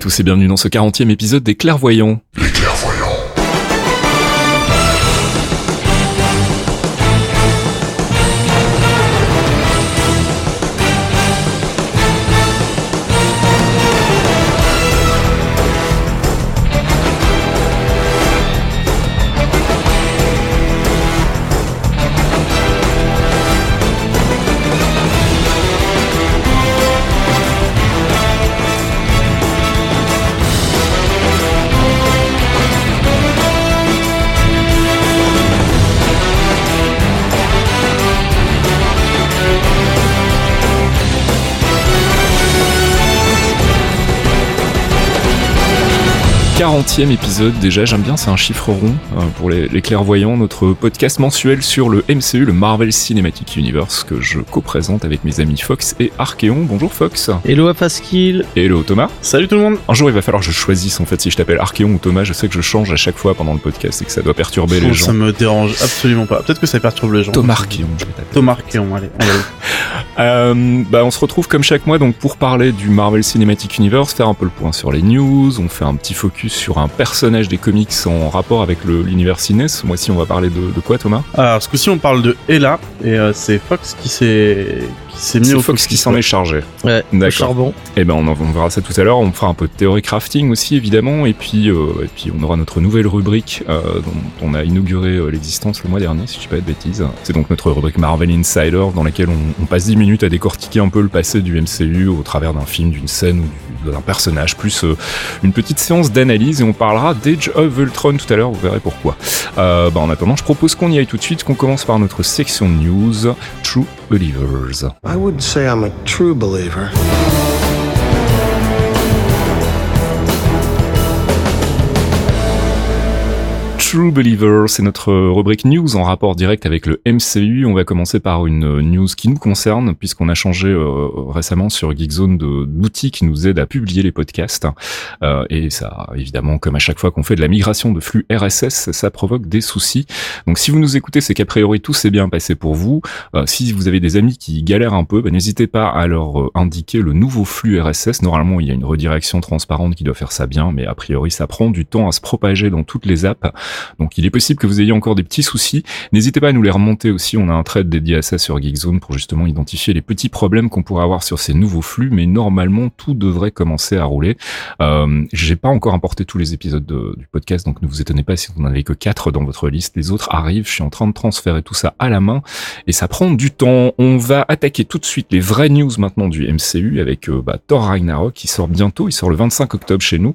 tous et bienvenue dans ce 40e épisode des Clairvoyants. Épisode déjà, j'aime bien, c'est un chiffre rond euh, pour les, les, clairvoyants, notre podcast mensuel sur le MCU, le Marvel Cinematic Universe, que je co-présente avec mes amis Fox et Archeon. Bonjour Fox. Hello Afaskil. Hello Thomas. Salut tout le monde. Un jour il va falloir que je choisisse en fait si je t'appelle Archeon ou Thomas, je sais que je change à chaque fois pendant le podcast et que ça doit perturber les gens. Ça me dérange absolument pas. Peut-être que ça perturbe les gens. Thomas Archeon, je vais t'appeler. Thomas Archeon, allez, on va euh, bah, on se retrouve comme chaque mois donc pour parler du Marvel Cinematic Universe, faire un peu le point sur les news, on fait un petit focus sur un personnage des comics en rapport avec l'univers ciné. Ce mois-ci, on va parler de, de quoi, Thomas? Alors, ce coup-ci, on parle de Ella, et euh, c'est Fox qui s'est c'est au Fox qui s'en est chargé. Ouais, D'accord. charbon. Et eh ben on, on, verra ça tout à l'heure. On fera un peu de théorie crafting aussi évidemment, et puis euh, et puis on aura notre nouvelle rubrique euh, dont on a inauguré euh, l'existence le mois dernier, si je dis pas de bêtises. C'est donc notre rubrique Marvel Insider dans laquelle on, on, passe 10 minutes à décortiquer un peu le passé du MCU au travers d'un film, d'une scène ou d'un personnage, plus euh, une petite séance d'analyse et on parlera d'Age of Ultron tout à l'heure. Vous verrez pourquoi. Euh, bah en attendant, je propose qu'on y aille tout de suite, qu'on commence par notre section news True Believers. I wouldn't say I'm a true believer. True Believer, c'est notre rubrique news en rapport direct avec le MCU. On va commencer par une news qui nous concerne puisqu'on a changé euh, récemment sur Geekzone de d'outils qui nous aident à publier les podcasts. Euh, et ça, évidemment, comme à chaque fois qu'on fait de la migration de flux RSS, ça provoque des soucis. Donc si vous nous écoutez, c'est qu'a priori tout s'est bien passé pour vous. Euh, si vous avez des amis qui galèrent un peu, bah, n'hésitez pas à leur euh, indiquer le nouveau flux RSS. Normalement, il y a une redirection transparente qui doit faire ça bien, mais a priori, ça prend du temps à se propager dans toutes les apps. Donc il est possible que vous ayez encore des petits soucis. N'hésitez pas à nous les remonter aussi. On a un thread dédié à ça sur Geekzone pour justement identifier les petits problèmes qu'on pourrait avoir sur ces nouveaux flux. Mais normalement, tout devrait commencer à rouler. Euh, J'ai pas encore importé tous les épisodes du podcast, donc ne vous étonnez pas si vous n'en avez que quatre dans votre liste. Les autres arrivent. Je suis en train de transférer tout ça à la main et ça prend du temps. On va attaquer tout de suite les vraies news maintenant du MCU avec euh, bah, Thor Ragnarok qui sort bientôt. Il sort le 25 octobre chez nous.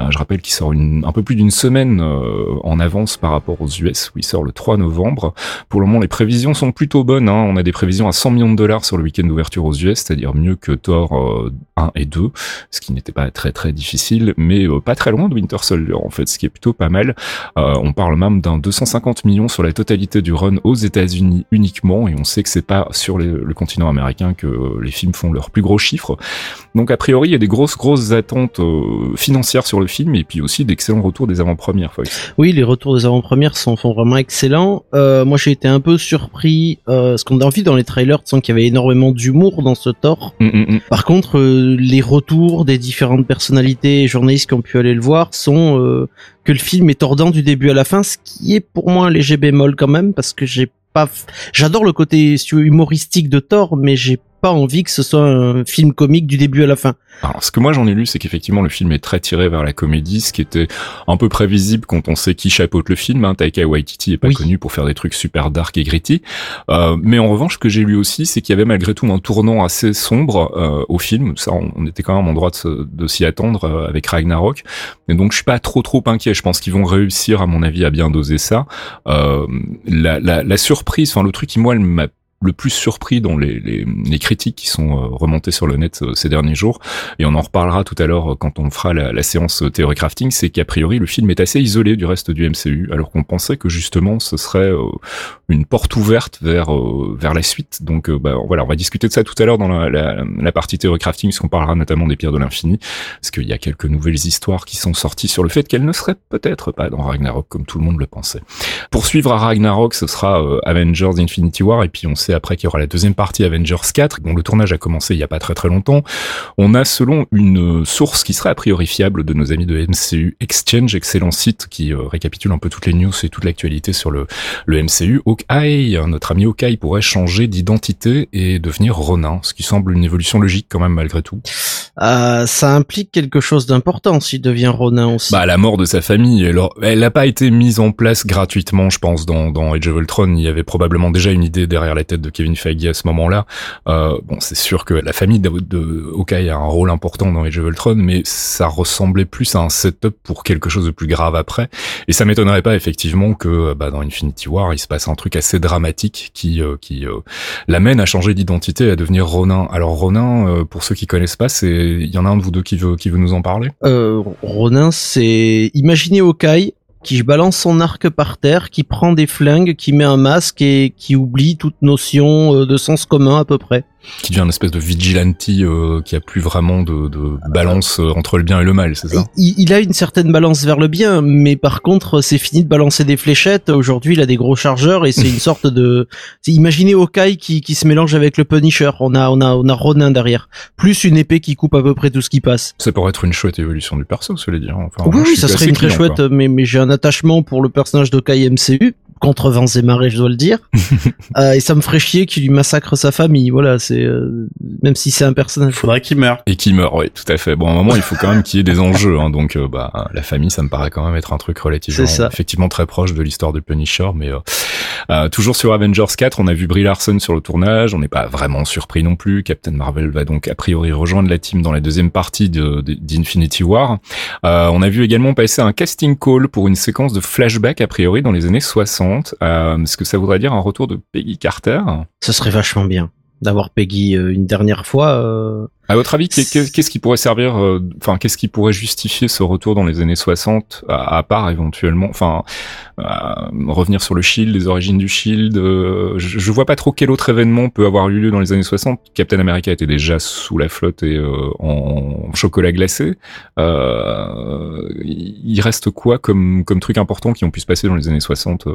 Euh, je rappelle qu'il sort une, un peu plus d'une semaine euh, en avance par rapport aux US où il sort le 3 novembre. Pour le moment, les prévisions sont plutôt bonnes. Hein. On a des prévisions à 100 millions de dollars sur le week-end d'ouverture aux US, c'est-à-dire mieux que Thor 1 euh, et 2, ce qui n'était pas très très difficile, mais euh, pas très loin de Winter Soldier en fait, ce qui est plutôt pas mal. Euh, on parle même d'un 250 millions sur la totalité du run aux États-Unis uniquement, et on sait que c'est pas sur le continent américain que les films font leurs plus gros chiffres. Donc a priori, il y a des grosses grosses attentes financières sur le film, et puis aussi d'excellents retours des avant-premières. Oui, les retours des avant-premières sont, sont vraiment excellents. Euh, moi, j'ai été un peu surpris, euh, parce qu'on a envie dans les trailers, de qu'il y avait énormément d'humour dans ce Thor. Mm, mm, mm. Par contre, euh, les retours des différentes personnalités et journalistes qui ont pu aller le voir sont euh, que le film est tordant du début à la fin, ce qui est pour moi un léger bémol quand même, parce que j'ai pas, j'adore le côté humoristique de Thor, mais j'ai pas envie que ce soit un film comique du début à la fin. Alors, ce que moi j'en ai lu, c'est qu'effectivement le film est très tiré vers la comédie, ce qui était un peu prévisible quand on sait qui chapeaute le film. Hein. Taika Waititi est pas connu pour faire des trucs super dark et gritty. Euh, mais en revanche, ce que j'ai lu aussi, c'est qu'il y avait malgré tout un tournant assez sombre euh, au film. Ça, on, était quand même en droit de, s'y attendre euh, avec Ragnarok. Et donc, je suis pas trop trop inquiet. Je pense qu'ils vont réussir, à mon avis, à bien doser ça. Euh, la, la, la surprise, enfin le truc qui moi m'a le plus surpris dans les, les, critiques qui sont euh, remontées sur le net euh, ces derniers jours, et on en reparlera tout à l'heure euh, quand on fera la, la séance théorie crafting, c'est qu'a priori le film est assez isolé du reste du MCU, alors qu'on pensait que justement ce serait une porte ouverte vers vers la suite. Donc bah, voilà, on va discuter de ça tout à l'heure dans la, la, la, partie théorie crafting, puisqu'on parlera notamment des pierres de l'infini, parce qu'il y a quelques nouvelles histoires qui sont sorties sur le fait qu'elles ne seraient peut-être pas dans Ragnarok comme tout le monde le pensait. Pour suivre à Ragnarok, ce sera Avengers Infinity War, et puis on annoncé après qu'il y aura la deuxième partie Avengers 4, dont le tournage a commencé il y a pas très très longtemps. On a selon une source qui serait a priori fiable de nos amis de MCU Exchange, excellent site qui euh, récapitule un peu toutes les news et toute l'actualité sur le, le MCU. Hawkeye, notre ami Hawkeye pourrait changer d'identité et devenir Ronin, ce qui semble une évolution logique quand même malgré tout. Euh, ça implique quelque chose d'important s'il devient Ronin aussi. Bah la mort de sa famille, alors elle n'a pas été mise en place gratuitement, je pense, dans, dans Age of Ultron. Il y avait probablement déjà une idée derrière la tête de Kevin Feige à ce moment-là. Euh, bon, c'est sûr que la famille de, Hawkeye a un rôle important dans Age of Ultron, mais ça ressemblait plus à un setup pour quelque chose de plus grave après. Et ça m'étonnerait pas effectivement que bah, dans Infinity War, il se passe un truc assez dramatique qui euh, qui euh, l'amène à changer d'identité, à devenir Ronin. Alors Ronin, pour ceux qui connaissent pas, c'est il y en a un de vous deux qui veut qui veut nous en parler? Ronin, c'est imaginez Hawkeye qui balance son arc par terre, qui prend des flingues, qui met un masque et qui oublie toute notion de sens commun à peu près qui devient une espèce de vigilante euh, qui a plus vraiment de, de balance euh, entre le bien et le mal, c'est ça? Il, il, a une certaine balance vers le bien, mais par contre, c'est fini de balancer des fléchettes. Aujourd'hui, il a des gros chargeurs et c'est une sorte de. Imaginez Hawkeye qui, qui se mélange avec le Punisher. On a, on a, on a Ronin derrière, plus une épée qui coupe à peu près tout ce qui passe. Ça pourrait être une chouette évolution du perso, cela dit. Enfin, oui, oui, ça serait une très chouette, mais, mais j'ai un attachement pour le personnage d'Hawkeye MCU contre vents et marées, je dois le dire. euh, et ça me ferait chier qu'il lui massacre sa famille. Voilà, c'est euh, même si c'est un personnage. Faudrait qu'il meure. Et qu'il meure, oui, tout à fait. Bon, à un moment, il faut quand même qu'il y ait des enjeux. Hein, donc, euh, bah, la famille, ça me paraît quand même être un truc relativement, effectivement, très proche de l'histoire de Punisher. Mais euh, toujours sur Avengers 4, on a vu Brie Larson sur le tournage. On n'est pas vraiment surpris non plus. Captain Marvel va donc a priori rejoindre la team dans la deuxième partie d'Infinity de, War. on a vu également passer un casting call pour une séquence de flashback a priori dans les années 60 euh, est-ce que ça voudrait dire un retour de Peggy Carter? Ce serait vachement bien d'avoir Peggy euh, une dernière fois. Euh, à votre avis, qu'est-ce qui pourrait servir, euh, enfin, qu'est-ce qui pourrait justifier ce retour dans les années 60, à, part éventuellement, enfin, revenir sur le Shield, les origines du Shield. Euh, je, je, vois pas trop quel autre événement peut avoir eu lieu dans les années 60. Captain America était déjà sous la flotte et euh, en chocolat glacé. il reste quoi comme comme truc important qui ont pu se passer dans les années 60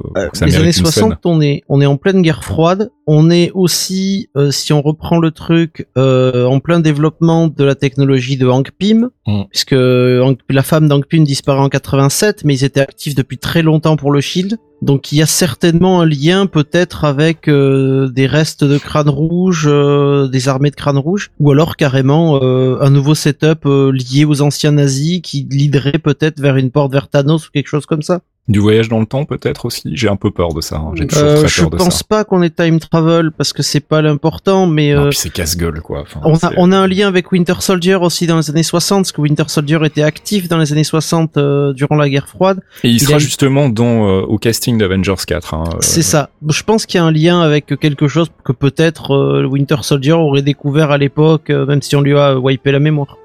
Les années 60, on est on est en pleine guerre froide. On est aussi, si on reprend le truc, en plein développement développement de la technologie de Hank Pym, mm. puisque la femme d'Hank Pym disparaît en 87, mais ils étaient actifs depuis très longtemps pour le Shield. Donc il y a certainement un lien peut-être avec euh, des restes de crâne rouge, euh, des armées de crâne rouge, ou alors carrément euh, un nouveau setup lié aux anciens nazis qui liderait peut-être vers une porte vers Thanos ou quelque chose comme ça. Du voyage dans le temps peut-être aussi? J'ai un peu peur de ça. Hein. J'ai toujours euh, très peur de ça. Je pense pas qu'on ait time travel parce que c'est pas l'important, mais euh, puis c'est casse-gueule quoi. on a on a un lien avec Winter Soldier aussi dans les années 60, parce que Winter Soldier était actif dans les années 60 euh, durant la guerre froide. Et il, sera justement dans euh, au casting d'Avengers 4. Hein, c'est ça. Je pense qu'il y a un lien avec quelque chose que peut-être Winter Soldier aurait découvert à l'époque, même si on lui a wipé la mémoire.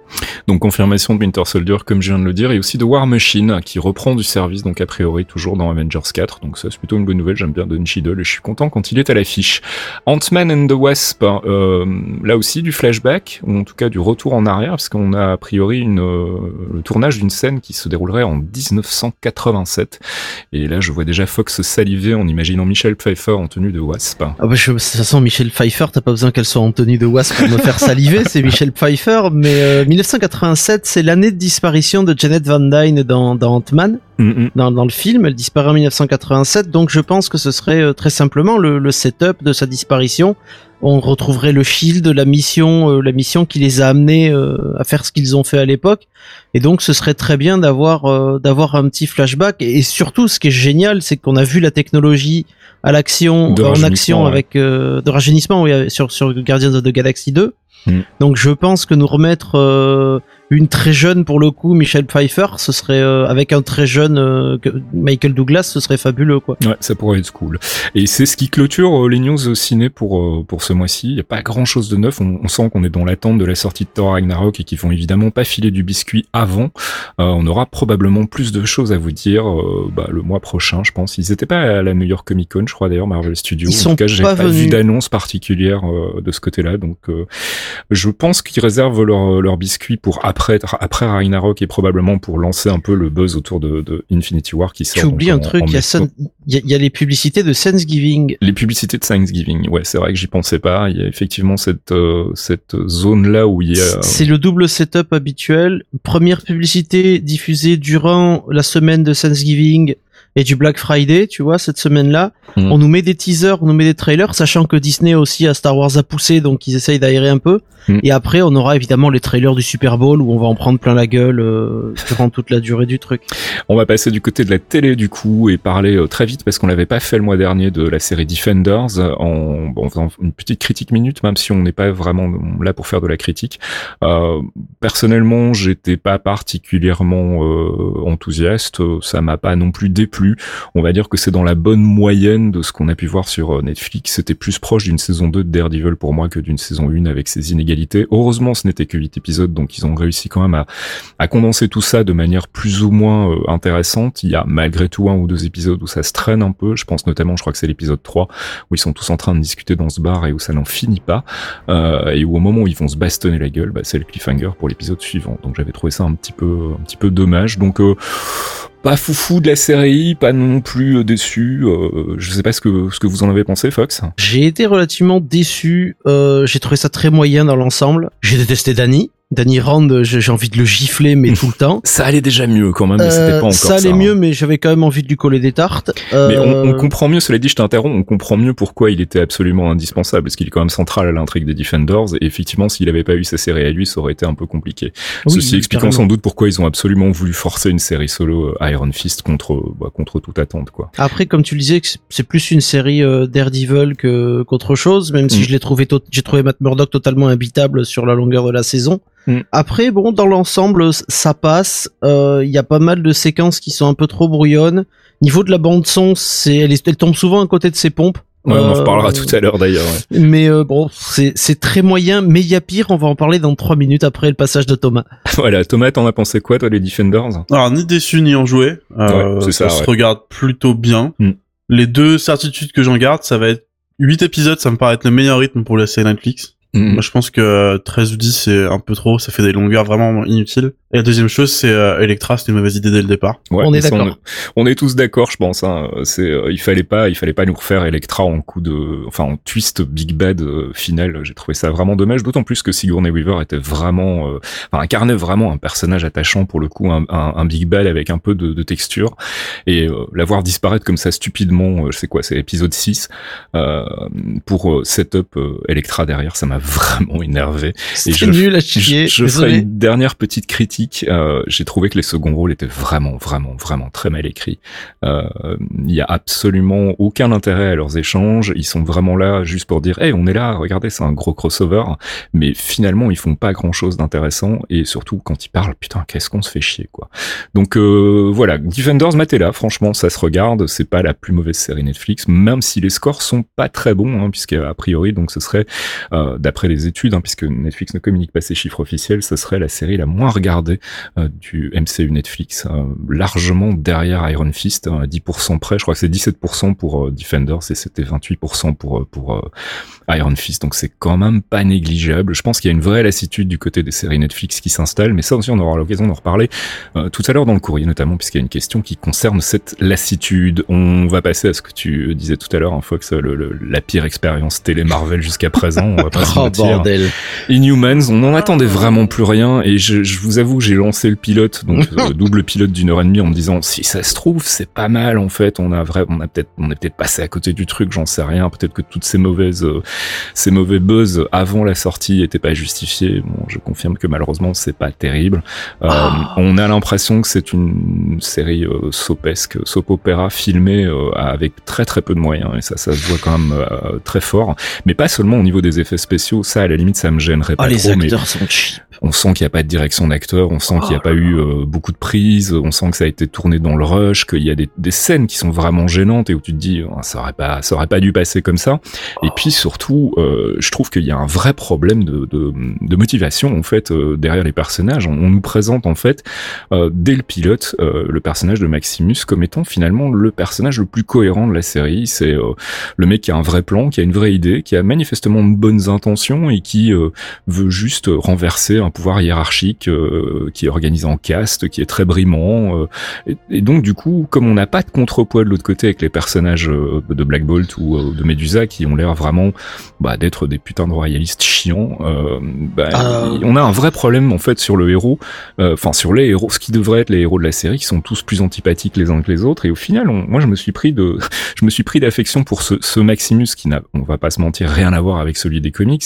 Donc confirmation de Winter Soldier comme je viens de le dire et aussi de War Machine qui reprend du service donc a priori toujours dans Avengers 4 donc ça c'est plutôt une bonne nouvelle j'aime bien Don Cheadle et je suis content quand il est à l'affiche. Ant-Man and the Wasp euh, là aussi du flashback ou en tout cas du retour en arrière parce qu'on a a priori une, euh, le tournage d'une scène qui se déroulerait en 1987 et là je vois déjà Fox saliver en imaginant Michel Pfeiffer en tenue de Wasp. Ah bah je, de toute façon Michel Pfeiffer t'as pas besoin qu'elle soit en tenue de Wasp pour me faire saliver c'est Michel Pfeiffer mais euh, 1987, c'est l'année de disparition de Janet Van Dyne dans, dans Ant-Man. Mm-hmm. Dans, dans, le film, elle disparaît en 1987, donc je pense que ce serait euh, très simplement le, le, setup de sa disparition. On retrouverait le Shield, la mission, euh, la mission qui les a amenés euh, à faire ce qu'ils ont fait à l'époque, et donc ce serait très bien d'avoir d'avoir un petit flashback. Et, surtout, ce qui est génial, c'est qu'on a vu la technologie à l'action, en action avec de rajeunissement oui, sur sur Guardians of the Galaxy 2. Mm. Donc je pense que nous remettre euh, une très jeune pour le coup Michelle Pfeiffer, ce serait euh, avec un très jeune euh, Michael Douglas, ce serait fabuleux quoi. Ouais, ça pourrait être cool. Et c'est ce qui clôture les news ciné pour pour ce mois-ci. Il y a pas grand-chose de neuf. On, sent qu'on est dans l'attente de la sortie de Thor Ragnarok et qu'ils vont évidemment pas filer du biscuit avant. on aura probablement plus de choses à vous dire bah, le mois prochain, je pense. Ils étaient pas à la New York Comic Con, je crois d'ailleurs Marvel Studios. en tout cas, j'ai pas, vu d'annonce particulière de ce côté-là, donc je pense qu'ils réservent leur, leur biscuit pour après après Ragnarok et probablement pour lancer un peu le buzz autour de, de Infinity War qui sort. Tu oublies un truc, il y, a il y, a les publicités de Thanksgiving. Les publicités de Thanksgiving, ouais, c'est vrai que j'y pensais pas. Il y a effectivement cette euh, cette zone là où il y a. C'est le double setup habituel. Première publicité diffusée durant la semaine de Thanksgiving et du Black Friday, tu vois, cette semaine-là. Mhm. On nous met des teasers, on nous met des trailers, sachant que Disney aussi a Star Wars à pousser, donc ils essayent d'aérer un peu. Mhm. Et après, on aura évidemment les trailers du Super Bowl où on va en prendre plein la gueule euh, durant toute la durée du truc. On va passer du côté de la télé du coup et parler euh, très vite parce qu'on l'avait pas fait le mois dernier de la série Defenders en, bon, faisant une petite critique minute, même si on n'est pas vraiment là pour faire de la critique. Euh, personnellement, j'étais pas particulièrement euh, enthousiaste, ça m'a pas non plus déplu on va dire que c'est dans la bonne moyenne de ce qu'on a pu voir sur euh, Netflix. C'était plus proche d'une saison 2 de Daredevil pour moi que d'une saison 1 avec ses inégalités. Heureusement, ce n'était que 8 épisodes, donc ils ont réussi quand même à, condenser tout ça de manière plus ou moins euh, intéressante. Il y a malgré tout un ou deux épisodes où ça se traîne un peu. Je pense notamment, je crois que c'est l'épisode 3, où ils sont tous en train de discuter dans ce bar et où ça n'en finit pas. Euh, et où au moment où ils vont se bastonner la gueule, bah, c'est le cliffhanger pour l'épisode suivant. Donc j'avais trouvé ça un petit peu, un petit peu dommage. Donc pas foufou de la série, pas non plus euh, déçu. Euh, je sais pas ce que ce que vous en avez pensé, Fox. J'ai été relativement déçu. Euh, j'ai trouvé ça très moyen dans l'ensemble. J'ai détesté Danny. Danny Rand, j'ai envie de le gifler, mais tout le temps. Ça allait déjà mieux quand même, mais c'était pas encore ça. Ça allait mieux, hein. mais j'avais quand même envie de lui coller des tartes. Mais on, on, comprend mieux, cela dit, je t'interromps, on comprend mieux pourquoi il était absolument indispensable, parce qu'il est quand même central à l'intrigue des Defenders, et effectivement, s'il avait pas eu sa série à lui, ça aurait été un peu compliqué. Ceci expliquant sans doute pourquoi ils ont absolument voulu forcer une série solo Iron Fist contre, bah, contre toute attente, quoi. Après, comme tu le disais, c'est plus une série euh, Daredevil que qu'autre chose, même si mm. je l'ai trouvé, j'ai trouvé Matt Murdock totalement habitable sur la longueur de la saison. Mm. Après, bon, dans l'ensemble, ça passe. Il euh, y a pas mal de séquences qui sont un peu trop brouillonnes. Niveau de la bande son, c'est, elle, elle, tombe souvent à côté de ses pompes. Ouais, on en euh, reparlera tout à l'heure d'ailleurs. Ouais. Mais euh, bon, c'est très moyen, mais il y a pire. On va en parler dans trois minutes après le passage de Thomas. voilà, Thomas, t'en as pensé quoi, toi, les Defenders? Alors, ni déçu ni enjoué. Euh, ça, ça se regarde plutôt bien. Mm. Les deux certitudes que j'en garde, ça va être 8 épisodes, ça me paraît être le meilleur rythme pour la série Netflix. Mm. Moi, je pense que 13 ou 10, c'est un peu trop. Ça fait des longueurs vraiment inutiles. Et la deuxième chose, c'est euh, Electra, c'était une mauvaise idée dès le départ. on est d'accord. On, est tous d'accord, je pense. Hein. C'est, euh, il fallait pas, il fallait pas nous refaire Electra en coup de, enfin en twist Big Bad euh, final. J'ai trouvé ça vraiment dommage, d'autant plus que Sigourney Weaver était vraiment, euh, enfin incarnait vraiment un personnage attachant pour le coup, un, un, Big Bad avec un peu de, de texture et la voir disparaître comme ça stupidement, je sais quoi, c'est épisode 6 pour setup Electra derrière, ça m'a vraiment énervé. C'est nul à chier. Je, je ferai une dernière petite critique euh, j'ai trouvé que les seconds rôles étaient vraiment, vraiment, vraiment très mal écrits. Euh, il y a absolument aucun intérêt à leurs échanges. Ils sont vraiment là juste pour dire, hey, on est là, regardez, c'est un gros crossover. Mais finalement, ils font pas grand chose d'intéressant. Et surtout, quand ils parlent, putain, qu'est-ce qu'on se fait chier, quoi. Donc euh, voilà, Defenders, matez là. Franchement, ça se regarde. C'est pas la plus mauvaise série Netflix, même si les scores sont pas très bons, hein, puisqu'à priori, donc ce serait, d'après les études, hein, puisque Netflix ne communique pas ses chiffres officiels, ce serait la série la moins regardée euh, du MCU Netflix, euh, largement derrière Iron Fist, hein, à 10% près. Je crois que c'est 17% pour euh, Defenders et c'était 28% pour pour Iron Fist. Donc c'est quand même pas négligeable. Je pense qu'il y a une vraie lassitude du côté des séries Netflix qui s'installe, mais ça aussi on aura l'occasion d'en reparler tout à l'heure dans le courrier, notamment puisqu'il y a une question qui concerne cette lassitude. On va passer à ce que tu disais tout à l'heure, hein, Fox, le, la pire expérience télé Marvel jusqu'à présent. On va pas se oh, Bordel. Inhumans, on n'en attendait vraiment plus rien et je, je vous avoue j'ai lancé le pilote, donc euh, double pilote d'une heure et demie, en me disant si ça se trouve c'est pas mal en fait. On a vrai, on a peut-être, on est peut-être passé à côté du truc, j'en sais rien. Peut-être que toutes ces mauvaises, euh, ces mauvais buzz avant la sortie étaient pas justifiés. Bon, je confirme que malheureusement c'est pas terrible. Euh, ah. On a l'impression que c'est une série sopesque, soap opéra filmée avec très très peu de moyens et ça, ça se voit quand même très fort. Mais pas seulement au niveau des effets spéciaux. Ça, à la limite, ça me gênerait ah, pas les trop. Acteurs sont cheap. On sent qu'il n'y a pas de direction d'acteur on sent qu'il n'y a pas eu euh, beaucoup de prises, on sent que ça a été tourné dans le rush, qu'il y a des, scènes qui sont vraiment gênantes et où tu te dis oh, ça aurait pas ça aurait pas dû passer comme ça. Et puis surtout, euh, je trouve qu'il y a un vrai problème de, de, motivation en fait euh, derrière les personnages. On, nous présente en fait dès le pilote le personnage de Maximus comme étant finalement le personnage le plus cohérent de la série. C'est le mec qui a un vrai plan, qui a une vraie idée, qui a manifestement de bonnes intentions et qui veut juste renverser un pouvoir hiérarchique qui est organisé en caste, qui est très brimant. Et, et, donc du coup, comme on n'a pas de contrepoids de l'autre côté avec les personnages de Black Bolt ou de Medusa qui ont l'air vraiment bah, d'être des putains de royalistes chiants, bah, on a un vrai problème en fait sur le héros, enfin sur les héros, ce qui devrait être les héros de la série, qui sont tous plus antipathiques les uns que les autres. Et au final, moi je me suis pris de, je me suis pris d'affection pour ce, ce Maximus qui n'a, on va pas se mentir, rien à voir avec celui des comics,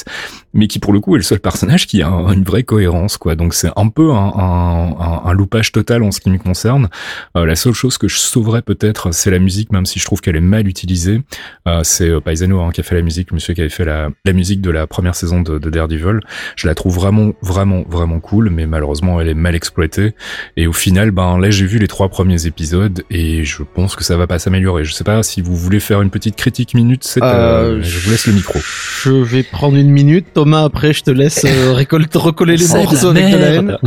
mais qui pour le coup est le seul personnage qui a une vraie cohérence, quoi. Donc c'est un peu un, un, un, loupage total en ce qui me concerne. Euh, la seule chose que je sauverais peut-être, c'est la musique, même si je trouve qu'elle est mal utilisée. Euh, c'est euh, Paisano hein, qui a fait la musique, monsieur qui avait fait la, la musique de la première saison de, de, Daredevil. Je la trouve vraiment, vraiment, vraiment cool, mais malheureusement elle est mal exploitée. Et au final, ben là j'ai vu les trois premiers épisodes et je pense que ça va pas s'améliorer. Je sais pas si vous voulez faire une petite critique minute, c'est, euh, je vous laisse le micro. Je vais prendre une minute. Thomas, après, je te laisse euh, récolter, recoller les morceaux avec de la haine.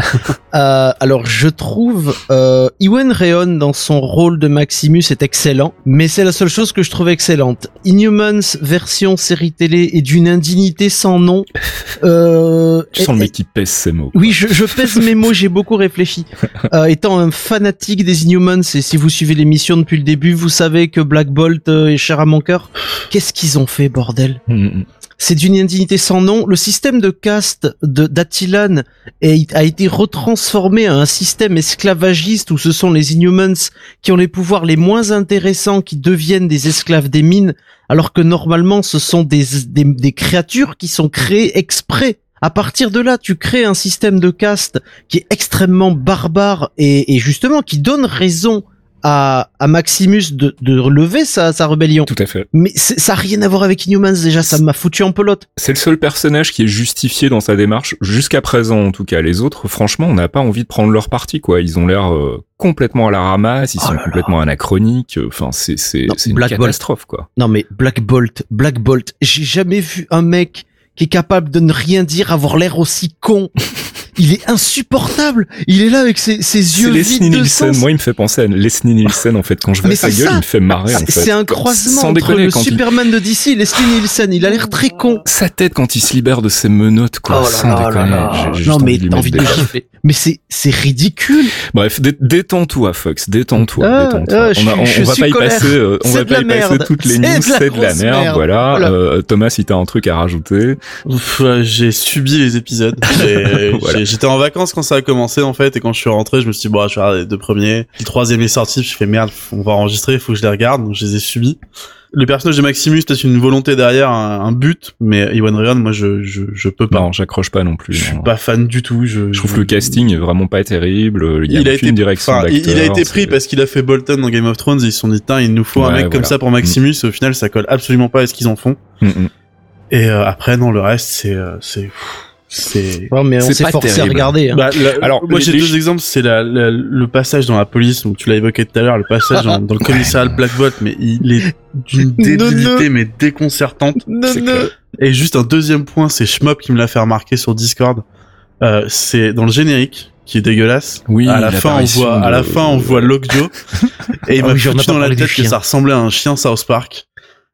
Euh, alors, je trouve euh, Ewan Rheon dans son rôle de Maximus est excellent, mais c'est la seule chose que je trouve excellente. Inhumans version série télé est d'une indignité sans nom. Euh, tu sens le mec qui pèse ses mots. Oui, je, je pèse mes mots. J'ai beaucoup réfléchi. Euh, étant un fanatique des Inhumans, et si vous suivez l'émission depuis le début, vous savez que Black Bolt euh, est cher à mon cœur. Qu'est-ce qu'ils ont fait, bordel? Mm, mm. C'est d'une indignité sans nom. Le système de caste de d'Attilan a été retransformé à un système esclavagiste où ce sont les Inhumans qui ont les pouvoirs les moins intéressants qui deviennent des esclaves des mines, alors que normalement ce sont des, créatures qui sont créées exprès à partir de là, tu crées un système de caste qui est extrêmement barbare et justement qui donne raison à, à Maximus de, de relever sa, sa rébellion. Tout à fait. Mais ça a rien à voir avec Inhumans déjà, ça m'a foutu en pelote. C'est le seul personnage qui est justifié dans sa démarche, jusqu'à présent en tout cas. Les autres, franchement, on n'a pas envie de prendre leur parti, quoi. Ils ont l'air euh, complètement à la ramasse, ils oh sont complètement anachroniques. Enfin, c'est c'est une catastrophe, quoi. Non mais Black Bolt, Black Bolt, j'ai jamais vu un mec qui est capable de ne rien dire, avoir l'air aussi con. Il est insupportable. Il est là avec ses, ses yeux vides de sens. Moi, il me fait penser à Leslie Nielsen en fait. Quand je vois sa gueule, il me fait marrer. C'est un croisement entre le Superman de DC et Leslie Nielsen. Il a l'air très con. Sa tête quand il se libère de ses menottes, quoi. Oh sans déconner. Non mais t'as envie de gifler. Mais c'est c'est ridicule. Bref, détends-toi, Fox. Détends-toi. Ah, détends-toi. Ah, on, on, va pas y passer. Euh, on va pas y passer toutes les news. C'est de la merde. Voilà. Euh, Thomas, si t'as un truc à rajouter. J'ai subi les épisodes. J'étais en vacances quand ça a commencé en fait, et quand je suis rentré, je me suis dit bon, je vais regarder les deux premiers. Le troisième est sorti, je fais merde, on va enregistrer, il faut que je les regarde, donc je les ai subis. Le personnage de Maximus, c'est une volonté derrière, un, but, mais Iwan Ryan, moi, je, je, je peux pas. Non, j'accroche pas non plus. Je suis pas fan du tout. Je, je trouve le casting est vraiment pas terrible. Il, y a, il a été, direction il, il, a été pris parce qu'il a fait Bolton dans Game of Thrones. Et ils se sont dit, il nous faut un mec comme ça pour Maximus. Au final, ça colle absolument pas à ce qu'ils en font. Mm, mm. Et euh, après, non, le reste, c'est, euh, c'est c'est ouais, mais on s'est forcé à regarder hein. bah, alors moi j'ai deux exemples c'est la, le passage dans la police donc tu l'as évoqué tout à l'heure le passage dans, le commissariat Black Bot mais il est d'une débilité mais déconcertante et juste un deuxième point c'est Schmop qui me l'a fait remarquer sur Discord euh, c'est dans le générique qui est dégueulasse. Oui. À la fin, on voit, à la fin, on voit Lockjaw. et il m'a foutu dans la tête que ça ressemblait à un chien South Park.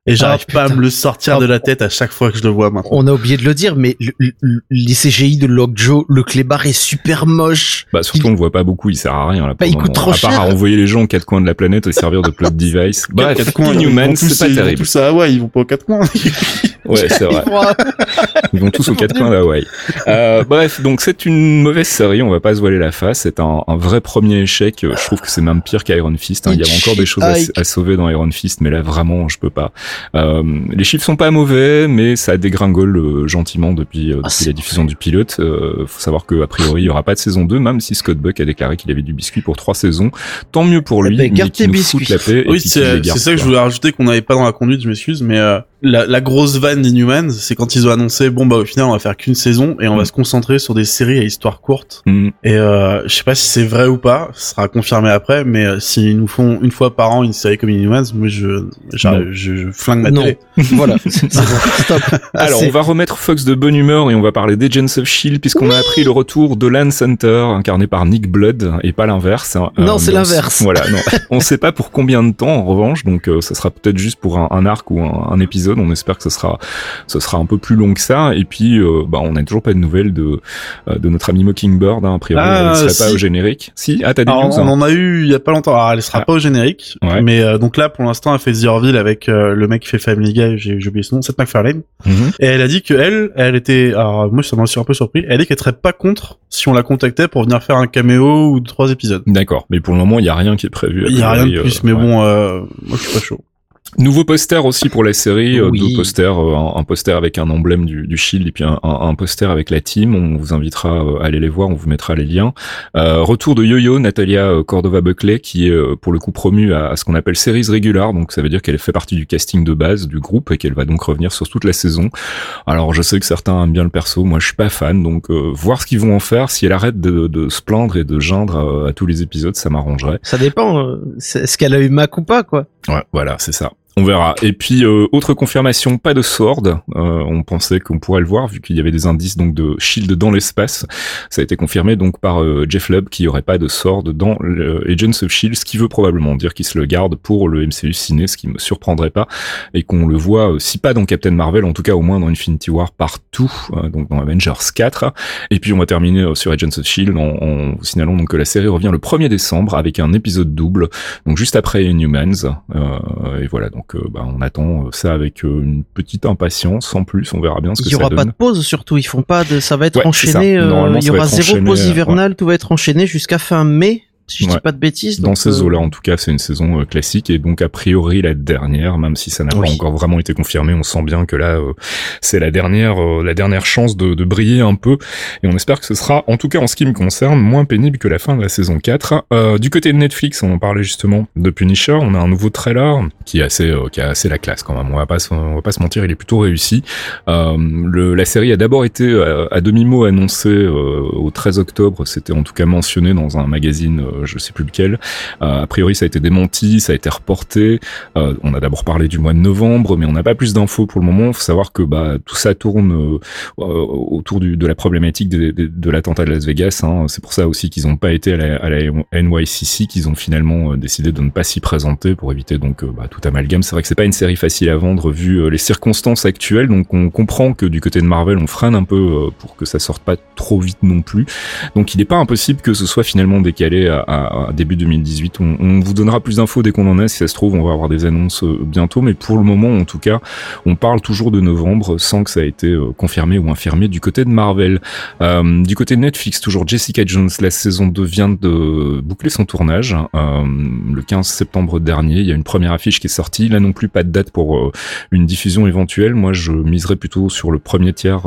Et j'arrive ah, pas à me le sortir de la tête à chaque fois que je le vois maintenant. On a oublié de le dire, mais le, les CGI de Lockjaw, le clébard est super moche. Bah surtout on le voit pas beaucoup, il sert à rien là. Bah, il coûte trop à part à envoyer les gens aux quatre coins de la planète et servir de plot device. Bref, quatre coins, Inhuman, c'est pas terrible. Tout ça, ouais, ils vont pas aux quatre coins. ouais, c'est vrai. Ils vont tous aux quatre coins d'Hawaï. Euh, bref, donc c'est une mauvaise série, on va pas se voiler la face. C'est un, un, vrai premier échec. Je trouve que c'est même pire qu'Iron Fist. Hein. Il y a encore des choses à, à, sauver dans Iron Fist, mais là vraiment, je peux pas. Euh, les chiffres sont pas mauvais, mais ça dégringole euh, gentiment depuis, euh, ah, la diffusion du pilote. Euh, faut savoir que a priori il y aura pas de saison 2, même si Scott Buck a déclaré qu'il avait du biscuit pour trois saisons. Tant mieux pour lui, eh mais qu'il nous foute la paix. Oui, c'est ça que je voulais rajouter qu'on n'avait pas dans la conduite. Je m'excuse, mais la, la, grosse vanne d'Inhumans, c'est quand ils ont annoncé bon bah au final on va faire qu'une saison et on va mm. se concentrer sur des séries à histoire courte. Mm. Et euh, je sais pas si c'est vrai ou pas, ce sera confirmé après, mais euh, s'ils nous font une fois par an une série comme Inhumans, moi je je, je, flingue ma télé. voilà, stop. Alors on va remettre Fox de bonne humeur et on va parler d'Agents of Shield puisqu'on a appris le retour de Lance Hunter incarné par Nick Blood et pas l'inverse. Hein. Non, c'est l'inverse. Voilà, non. on sait pas pour combien de temps en revanche, donc euh, ça sera peut-être juste pour un, un arc ou un, un épisode On espère que ce sera, ce sera un peu plus long que ça. Et puis, bah, on n'a toujours pas de nouvelles de, de notre ami Mockingbird. Hein. A priori, ah, elle ne serait pas au générique. Si, ah, t'as des news, On en a eu il y a pas longtemps. Alors, elle sera ah. pas au générique. Mais donc là, pour l'instant, elle fait The Orville avec le mec qui fait Family Guy. J'ai oublié son nom, Seth MacFarlane. Mhm. Et elle a dit que elle, elle était. Alors moi, ça m'a un peu surpris. Elle dit qu'elle serait pas contre si on la contactait pour venir faire un caméo ou trois épisodes. D'accord. Mais pour le moment, il y a rien qui est prévu. Il y a rien de plus. mais bon, euh, moi, je suis pas chaud. Nouveau poster aussi pour la série, euh, deux posters, euh, un, poster avec un emblème du, du Shield et puis un, un, poster avec la team. On vous invitera à aller les voir, on vous mettra les liens. Euh, retour de Yo-Yo, Natalia Cordova-Buckley, qui est pour le coup promue à, ce qu'on appelle series régulières, donc ça veut dire qu'elle fait partie du casting de base du groupe et qu'elle va donc revenir sur toute la saison. Alors je sais que certains aiment bien le perso, moi je suis pas fan, donc voir ce qu'ils vont en faire. Si elle arrête de, de se plaindre et de geindre à, tous les épisodes, ça m'arrangerait. Ça dépend. Est-ce qu'elle a eu Mac ou pas, quoi Ouais, voilà, c'est ça. On verra. Et puis euh, autre confirmation, pas de Sword. Euh, on pensait qu'on pourrait le voir vu qu'il y avait des indices donc de Shield dans l'espace. Ça a été confirmé donc par euh, Jeff Lubb qu'il n'y aurait pas de Sword dans Agents of Shield, ce qui veut probablement dire qu'il se le garde pour le MCU ciné, ce qui me surprendrait pas, et qu'on le voit si pas dans Captain Marvel, en tout cas au moins dans Infinity War partout, donc dans Avengers 4. Et puis on va terminer sur Agents of Shield en, en signalant donc que la série revient le 1er décembre avec un épisode double, donc juste après Inhumans. et voilà donc bah, on attend euh, ça avec euh, une petite impatience. En plus, on verra bien ce que ça donne. Il y aura pas de pause surtout. Ils font pas de. Ça va être enchaîné. Euh, il y aura zéro pause hivernale. Tout va être enchaîné jusqu'à fin mai si je dis pas de bêtises. Dans ces eaux-là, en tout cas, c'est une saison classique et donc a priori la dernière, même si ça n'a pas encore vraiment été confirmé, on sent bien que là, c'est la dernière, la dernière chance de, de, briller un peu et on espère que ce sera, en tout cas en ce qui me concerne, moins pénible que la fin de la saison 4. du côté de Netflix, on en parlait justement de Punisher, on a un nouveau trailer qui est assez euh, qui a assez la classe quand même. On va pas on va pas se mentir, il est plutôt réussi. Euh, le, la série a d'abord été euh, à, demi mot annoncée au 13 octobre. C'était en tout cas mentionné dans un magazine, je sais plus lequel. a priori, ça a été démenti, ça a été reporté. on a d'abord parlé du mois de novembre, mais on n'a pas plus d'infos pour le moment. Faut savoir que bah tout ça tourne autour du, de la problématique de, de, de l'attentat de Las Vegas. Hein. C'est pour ça aussi qu'ils n'ont pas été à la, à la NYCC, qu'ils ont finalement décidé de ne pas s'y présenter pour éviter donc bah, tout amalgame. C'est vrai que c'est pas une série facile à vendre vu euh, les circonstances actuelles, donc on comprend que du côté de Marvel, on freine un peu euh, pour que ça sorte pas trop vite non plus. Donc il n'est pas impossible que ce soit finalement décalé à, début 2018. On, vous donnera plus d'infos dès qu'on en a. Si ça se trouve, on va avoir des annonces euh, bientôt, mais pour le moment, en tout cas, on parle toujours de novembre sans que ça ait été confirmé ou infirmé du côté de Marvel. du côté de Netflix, toujours Jessica Jones, la saison 2 vient de boucler son tournage le 15 septembre dernier. Il y a une première affiche qui est sortie. Là non plus, pas de date pour euh, une diffusion éventuelle. Moi, je miserais plutôt sur le premier tiers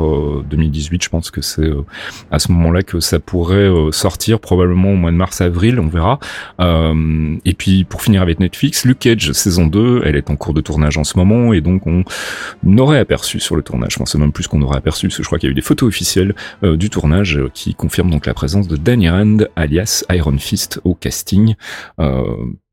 2018. Euh, je pense que c'est euh, à ce moment-là que ça pourrait sortir, probablement au mois de mars-avril, on verra. et puis, pour finir avec Netflix, Luke Cage, saison 2, elle est en cours de tournage en ce moment, et donc on aurait aperçu sur le tournage, je pense même plus qu'on aurait aperçu, parce que je crois qu'il y a eu des photos officielles du tournage qui confirment donc la présence de Danny Rand, alias Iron Fist, au casting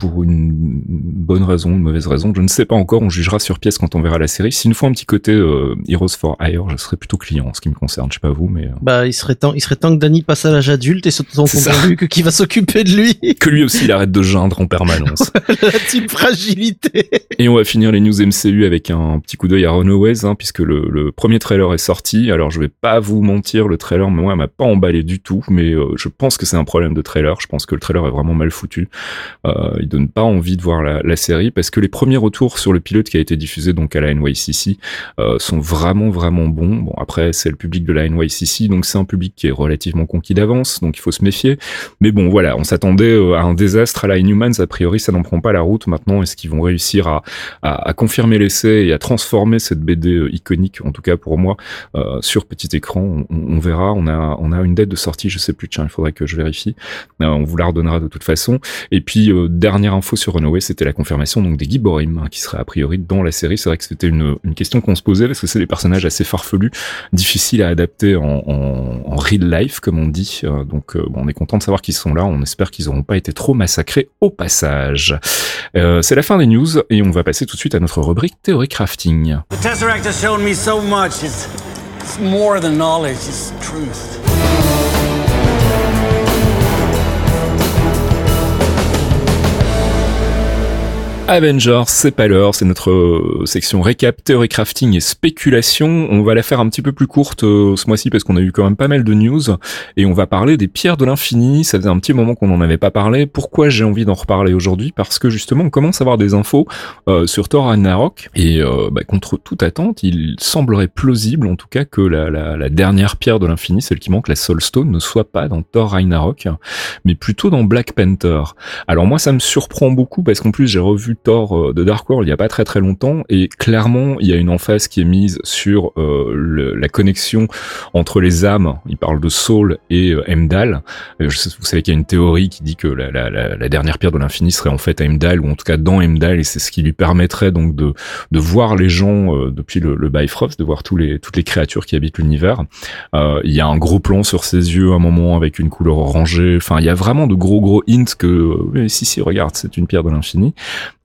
pour une bonne raison, une mauvaise raison, je ne sais pas encore, on jugera sur pièce quand on verra la série. S'il nous faut un petit côté euh, Heroes for Hire, je serais plutôt client en ce qui me concerne, je sais pas vous, mais... Euh. Bah, il serait temps, il serait temps que Danny passe à l'âge adulte et surtout convaincu que qui va s'occuper de lui. que lui aussi il arrête de geindre en permanence. la type fragilité. Et on va finir les news MCU avec un petit coup d'œil à Runaways, hein, puisque le, premier trailer est sorti. Alors je vais pas vous mentir, le trailer, moi, m'a pas emballé du tout, mais euh, je pense que c'est un problème de trailer. Je pense que le trailer est vraiment mal foutu. Euh, donne pas envie de voir la, série parce que les premiers retours sur le pilote qui a été diffusé donc à la NYCC euh, sont vraiment vraiment bons. Bon après c'est le public de la NYCC donc c'est un public qui est relativement conquis d'avance donc il faut se méfier. Mais bon voilà on s'attendait euh, à un désastre à la Inhumans a priori ça n'en prend pas la route maintenant. Est-ce qu'ils vont réussir à, à, confirmer l'essai et à transformer cette BD euh, iconique en tout cas pour moi sur petit écran? On, verra. On a on a une date de sortie je sais plus tiens il faudrait que je vérifie. on vous la redonnera de toute façon. Et puis dernier dernière info sur Runaway, c'était la confirmation donc des Giborim, hein, qui seraient a priori dans la série. C'est vrai que c'était une, question qu'on se posait parce que c'est des personnages assez farfelus, difficiles à adapter en, en, real life, comme on dit. Euh, donc euh, on est content de savoir qu'ils sont là. On espère qu'ils n'auront pas été trop massacrés au passage. Euh, c'est la fin des news et on va passer tout de suite à notre rubrique théorie crafting. The Tesseract has shown me so much. It's, it's more than knowledge, it's truth. Avengers, c'est pas l'heure, c'est notre euh, section récap, théorie crafting et spéculation. On va la faire un petit peu plus courte euh, ce mois-ci parce qu'on a eu quand même pas mal de news et on va parler des pierres de l'infini. Ça faisait un petit moment qu'on n'en avait pas parlé. Pourquoi j'ai envie d'en reparler aujourd'hui? Parce que justement, on commence à avoir des infos euh, sur Thor Ragnarok et bah, contre toute attente, il semblerait plausible en tout cas que la, dernière pierre de l'infini, celle qui manque, la Soul Stone, ne soit pas dans Thor Ragnarok, mais plutôt dans Black Panther. Alors moi, ça me surprend beaucoup parce qu'en plus j'ai revu Euh, de Dark World il y a pas très très longtemps et clairement il y a une emphase qui est mise sur euh, le, la connexion entre les âmes. Il parle de Soul et euh. Euh, vous savez qu'il y a une théorie qui dit que la, la, la dernière pierre de l'infini serait en fait Heimdall ou en tout cas dans Heimdall et c'est ce qui lui permettrait donc de, de voir les gens depuis le, le Bifrost, de voir tous les, toutes les créatures qui habitent l'univers. il y a un gros plan sur ses yeux à un moment avec une couleur orangée. Enfin il y a vraiment de gros gros hints que si si regarde c'est une pierre de l'infini.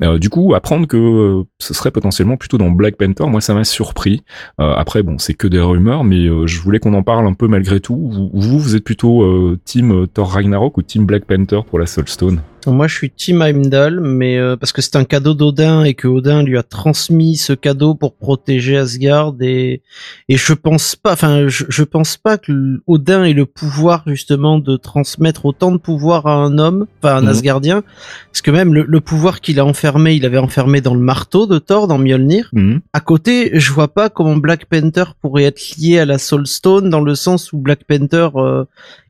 Euh, du coup, apprendre que euh, ce serait potentiellement plutôt dans Black Panther, moi ça m'a surpris. Euh, après, bon, c'est que des rumeurs, mais je voulais qu'on en parle un peu malgré tout. Vous, vous, êtes plutôt Team Thor Ragnarok ou Team Black Panther pour la Soulstone? Moi, je suis Team Heimdall, mais euh, parce que c'est un cadeau d'Odin et que Odin lui a transmis ce cadeau pour protéger Asgard et et je pense pas, enfin, je, pense pas que Odin ait le pouvoir justement de transmettre autant de pouvoir à un homme, enfin un mhm. Asgardien, parce que même le, pouvoir qu'il a enfermé, il avait enfermé dans le marteau de Thor, dans Mjolnir. Mhm. À côté, je vois pas comment Black Panther pourrait être lié à la Soul Stone dans le sens où Black Panther euh,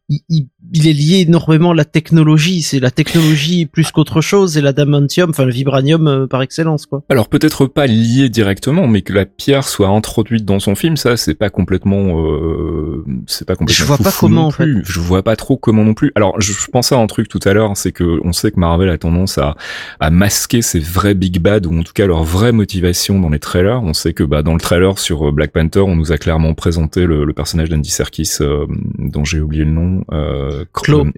il, il, est lié énormément à la technologie. C'est la technologie plus qu'autre chose et l'adamantium, enfin le vibranium euh, par excellence, quoi. Alors peut-être pas lié directement, mais que la pierre soit introduite dans son film, ça c'est pas complètement, euh, c'est pas complètement. Je vois pas comment. En fait. Je vois pas trop comment non plus. Alors je, pensais à un truc tout à l'heure, c'est que on sait que Marvel a tendance à, à masquer ses vrais big bad ou en tout cas leur vraie motivation dans les trailers. On sait que bah dans le trailer sur euh, Black Panther, on nous a clairement présenté le, le personnage d'Andy Serkis, euh, dont j'ai oublié le nom euh,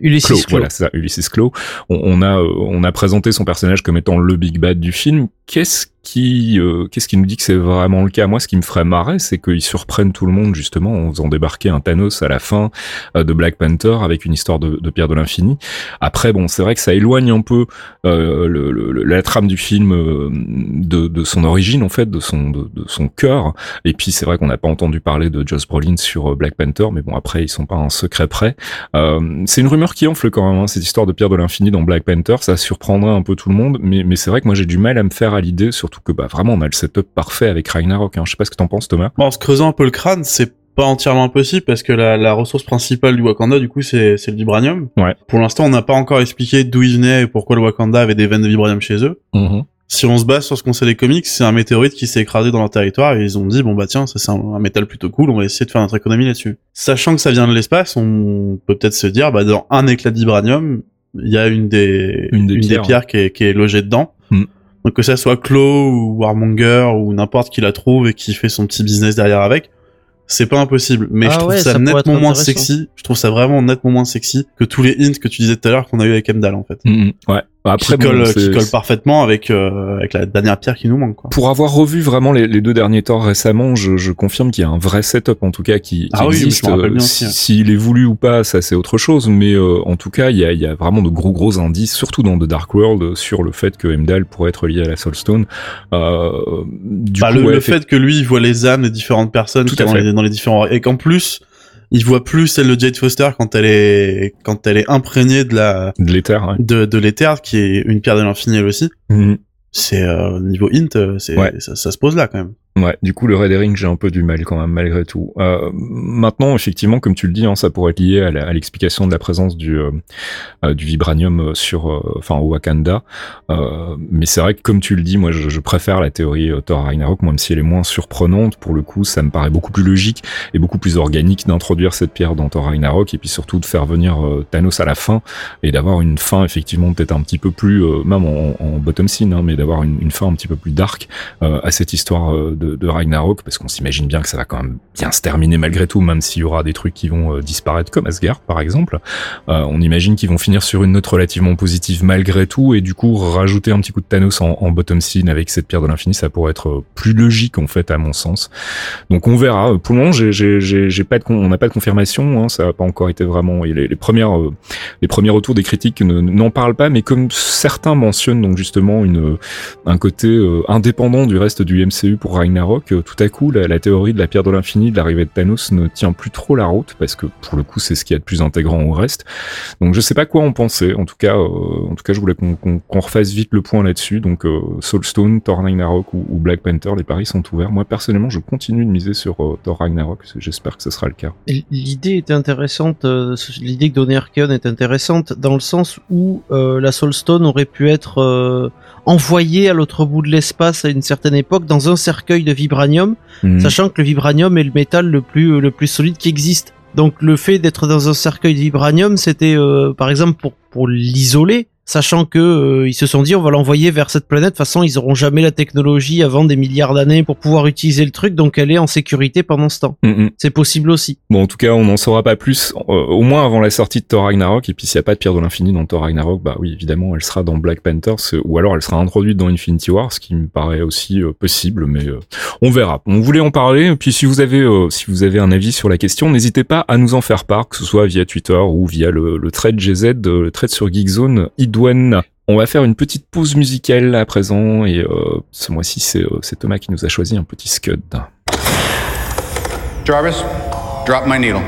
Ulysses Voilà, c'est ça, Ulysses Claw. On, on, a on a présenté son personnage comme étant le big bad du film. Qu'est-ce qui, euh, qu'est-ce qui nous dit que c'est vraiment le cas? Moi, ce qui me ferait marrer, c'est qu'ils surprennent tout le monde justement en faisant débarquer un Thanos à la fin euh, de Black Panther avec une histoire de, de pierre de l'infini. Après, bon, c'est vrai que ça éloigne un peu euh, le, le, la trame du film euh, de, de, son origine en fait, de son de, de son cœur. Et puis c'est vrai qu'on n'a pas entendu parler de Joss Brolin sur Black Panther, mais bon après ils sont pas un secret près. c'est une rumeur qui enfle quand même hein, cette histoire de pierre de l'infini dans Black Panther. Ça surprendrait un peu tout le monde, mais mais c'est vrai que moi j'ai du mal à me faire à l'idée, surtout que bah vraiment on a le setup parfait avec Ragnarok. Hein. Je sais pas ce que t'en penses Thomas. Bon, en se creusant un peu le crâne, c'est pas entièrement impossible parce que la, la ressource principale du Wakanda du coup c'est le vibranium. Ouais. Pour l'instant on n'a pas encore expliqué d'où il venait et pourquoi le Wakanda avait des veines de vibranium chez eux. Mm-hmm. Si on se base sur ce qu'on sait des comics, c'est un météorite qui s'est écrasé dans leur territoire et ils ont dit bon bah tiens ça c'est un, métal plutôt cool, on va essayer de faire notre économie là-dessus. Sachant que ça vient de l'espace, on peut peut-être se dire bah dans un éclat de vibranium, il y a une des une des, pierres, qui, est, qui est logée dedans. Donc que ça soit Claw ou Warmonger ou n'importe qui la trouve et qui fait son petit business derrière avec, c'est pas impossible. Mais je ah trouve ça, nettement moins sexy. Je trouve ça vraiment nettement moins sexy que tous les hints que tu disais tout à l'heure qu'on a eu avec Emdal en fait. Mm, mm. ouais. Bah, après, qui, colle, qui colle parfaitement avec euh, avec la dernière pierre qui nous manque. Quoi. Pour avoir revu vraiment les, les deux derniers torts récemment, je, je confirme qu'il y a un vrai setup en tout cas qui, qui ah existe. Oui, S'il est voulu ou pas, ça c'est autre chose, mais euh, en tout cas, il y a, il y a vraiment de gros gros indices, surtout dans The Dark World, sur le fait que Heimdall pourrait être lié à la Soulstone. Euh, du bah, coup, le, le fait... que lui il voit les âmes des différentes personnes qui dans les, dans les différents et qu'en plus il voit plus celle de Jade Foster quand elle est quand elle est imprégnée de la de l'éther de, de l'éther qui est une pierre de l'infini elle aussi. Mhm. c'est euh, niveau int euh, c'est ça, ça, se pose là quand même Ouais, du coup le Red Herring j'ai un peu du mal quand même malgré tout. Euh, maintenant effectivement comme tu le dis, hein, ça pourrait être lié à l'explication de la présence du euh, euh, vibranium sur, enfin au Wakanda. mais c'est vrai que comme tu le dis, moi je, préfère la théorie Thor Ragnarok, même si elle est moins surprenante. Pour le coup, ça me paraît beaucoup plus logique et beaucoup plus organique d'introduire cette pierre dans Thor Ragnarok et puis surtout de faire venir Thanos à la fin et d'avoir une fin effectivement peut-être un petit peu plus, même en, en bottom scene, hein, mais d'avoir une, une, fin un petit peu plus dark à cette histoire de de, Ragnarok, parce qu'on s'imagine bien que ça va quand même bien se terminer malgré tout, même s'il y aura des trucs qui vont disparaître comme Asgard par exemple. on imagine qu'ils vont finir sur une note relativement positive malgré tout, et du coup rajouter un petit coup de Thanos en, bottom scene avec cette pierre de l'infini, ça pourrait être plus logique en fait à mon sens. Donc on verra. Pour le moment, on n'a pas de confirmation. Hein, ça n'a pas encore été vraiment. Les, premières, les premiers retours des critiques n'en parlent pas, mais comme certains mentionnent donc justement un côté euh, indépendant du reste du MCU pour Ragnarok, euh, tout à coup la, théorie de la pierre de l'infini, de l'arrivée de Thanos ne tient plus trop la route parce que pour le coup c'est ce qui est de plus intégrant au reste. Donc je sais pas quoi en penser. En tout cas, euh, en tout cas je voulais qu'on refasse vite le point là-dessus. Donc Soulstone, Thor Ragnarok ou, Black Panther, les paris sont ouverts. Moi personnellement je continue de miser sur Thor Ragnarok. J'espère que ce sera le cas. L'idée est intéressante. L'idée que donnait Archeon est intéressante dans le sens où la Soulstone aurait pu être euh, envoyé à l'autre bout de l'espace à une certaine époque dans un cercueil de vibranium, mhm. sachant que le vibranium est le métal le plus le plus solide qui existe. Donc le fait d'être dans un cercueil de vibranium, c'était euh, par exemple pour pour l'isoler, sachant que euh, ils se sont dit on va l'envoyer vers cette planète. De toute façon, ils auront jamais la technologie avant des milliards d'années pour pouvoir utiliser le truc, donc elle est en sécurité pendant ce temps. Mm, mm. C'est possible aussi. Bon, en tout cas, on n'en saura pas plus, euh, au moins avant la sortie de Thor Ragnarok. Et puis s'il n'y a pas de pierre de l'infini dans Thor Ragnarok, bah oui, évidemment, elle sera dans Black Panther, ou alors elle sera introduite dans Infinity War, ce qui me paraît aussi euh, possible, mais on verra. On voulait en parler. Et puis si vous avez si vous avez un avis sur la question, n'hésitez pas à nous en faire part, que ce soit via Twitter ou via le, le thread GZ, le thread sur Geekzone, On va faire une petite pause musicale à présent et euh, ce mois-ci euh, c'est Thomas qui nous a choisi un petit scud. Jarvis, drop my needle.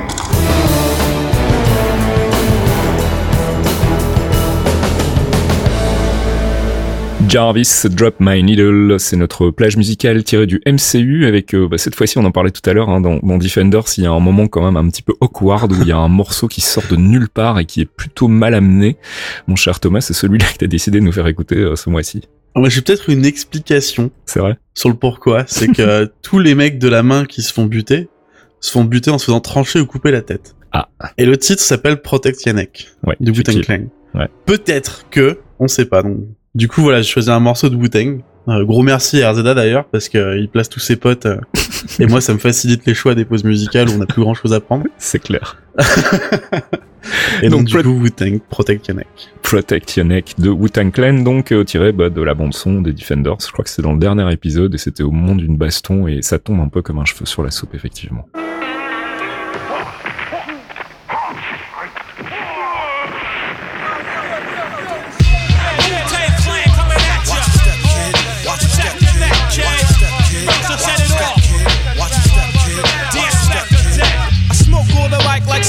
Jarvis Drop My Needle, c'est notre plage musicale tirée du MCU avec euh, bah, cette fois-ci on en parlait tout à l'heure hein, dans, dans Defenders, il y a un moment quand même un petit peu awkward où il y a un morceau qui sort de nulle part et qui est plutôt mal amené. Mon cher Thomas, c'est celui-là que tu as décidé de nous faire écouter euh, ce mois-ci. Ah, j'ai peut-être une explication. C'est vrai. Sur le pourquoi, c'est que tous les mecs de la main qui se font buter se font buter en se faisant trancher ou couper la tête. Ah. Et le titre s'appelle Protect Yannick ouais, du wu Clan. Ouais. Peut-être que, on sait pas, donc du coup, voilà, j'ai choisi un morceau de Wu-Tang. Euh, gros merci à RZA d'ailleurs, parce qu'il euh, place tous ses potes. Euh, et moi, ça me facilite les choix des pauses musicales où on a plus grand chose à prendre. C'est clair. et donc, du coup, Wu-Tang, Protect Your Neck. Protect Your Neck de Wu-Tang Clan, donc tiré bah, de la bande-son des Defenders. Je crois que c'est dans le dernier épisode et c'était au moment d'une baston et ça tombe un peu comme un cheveu sur la soupe, effectivement.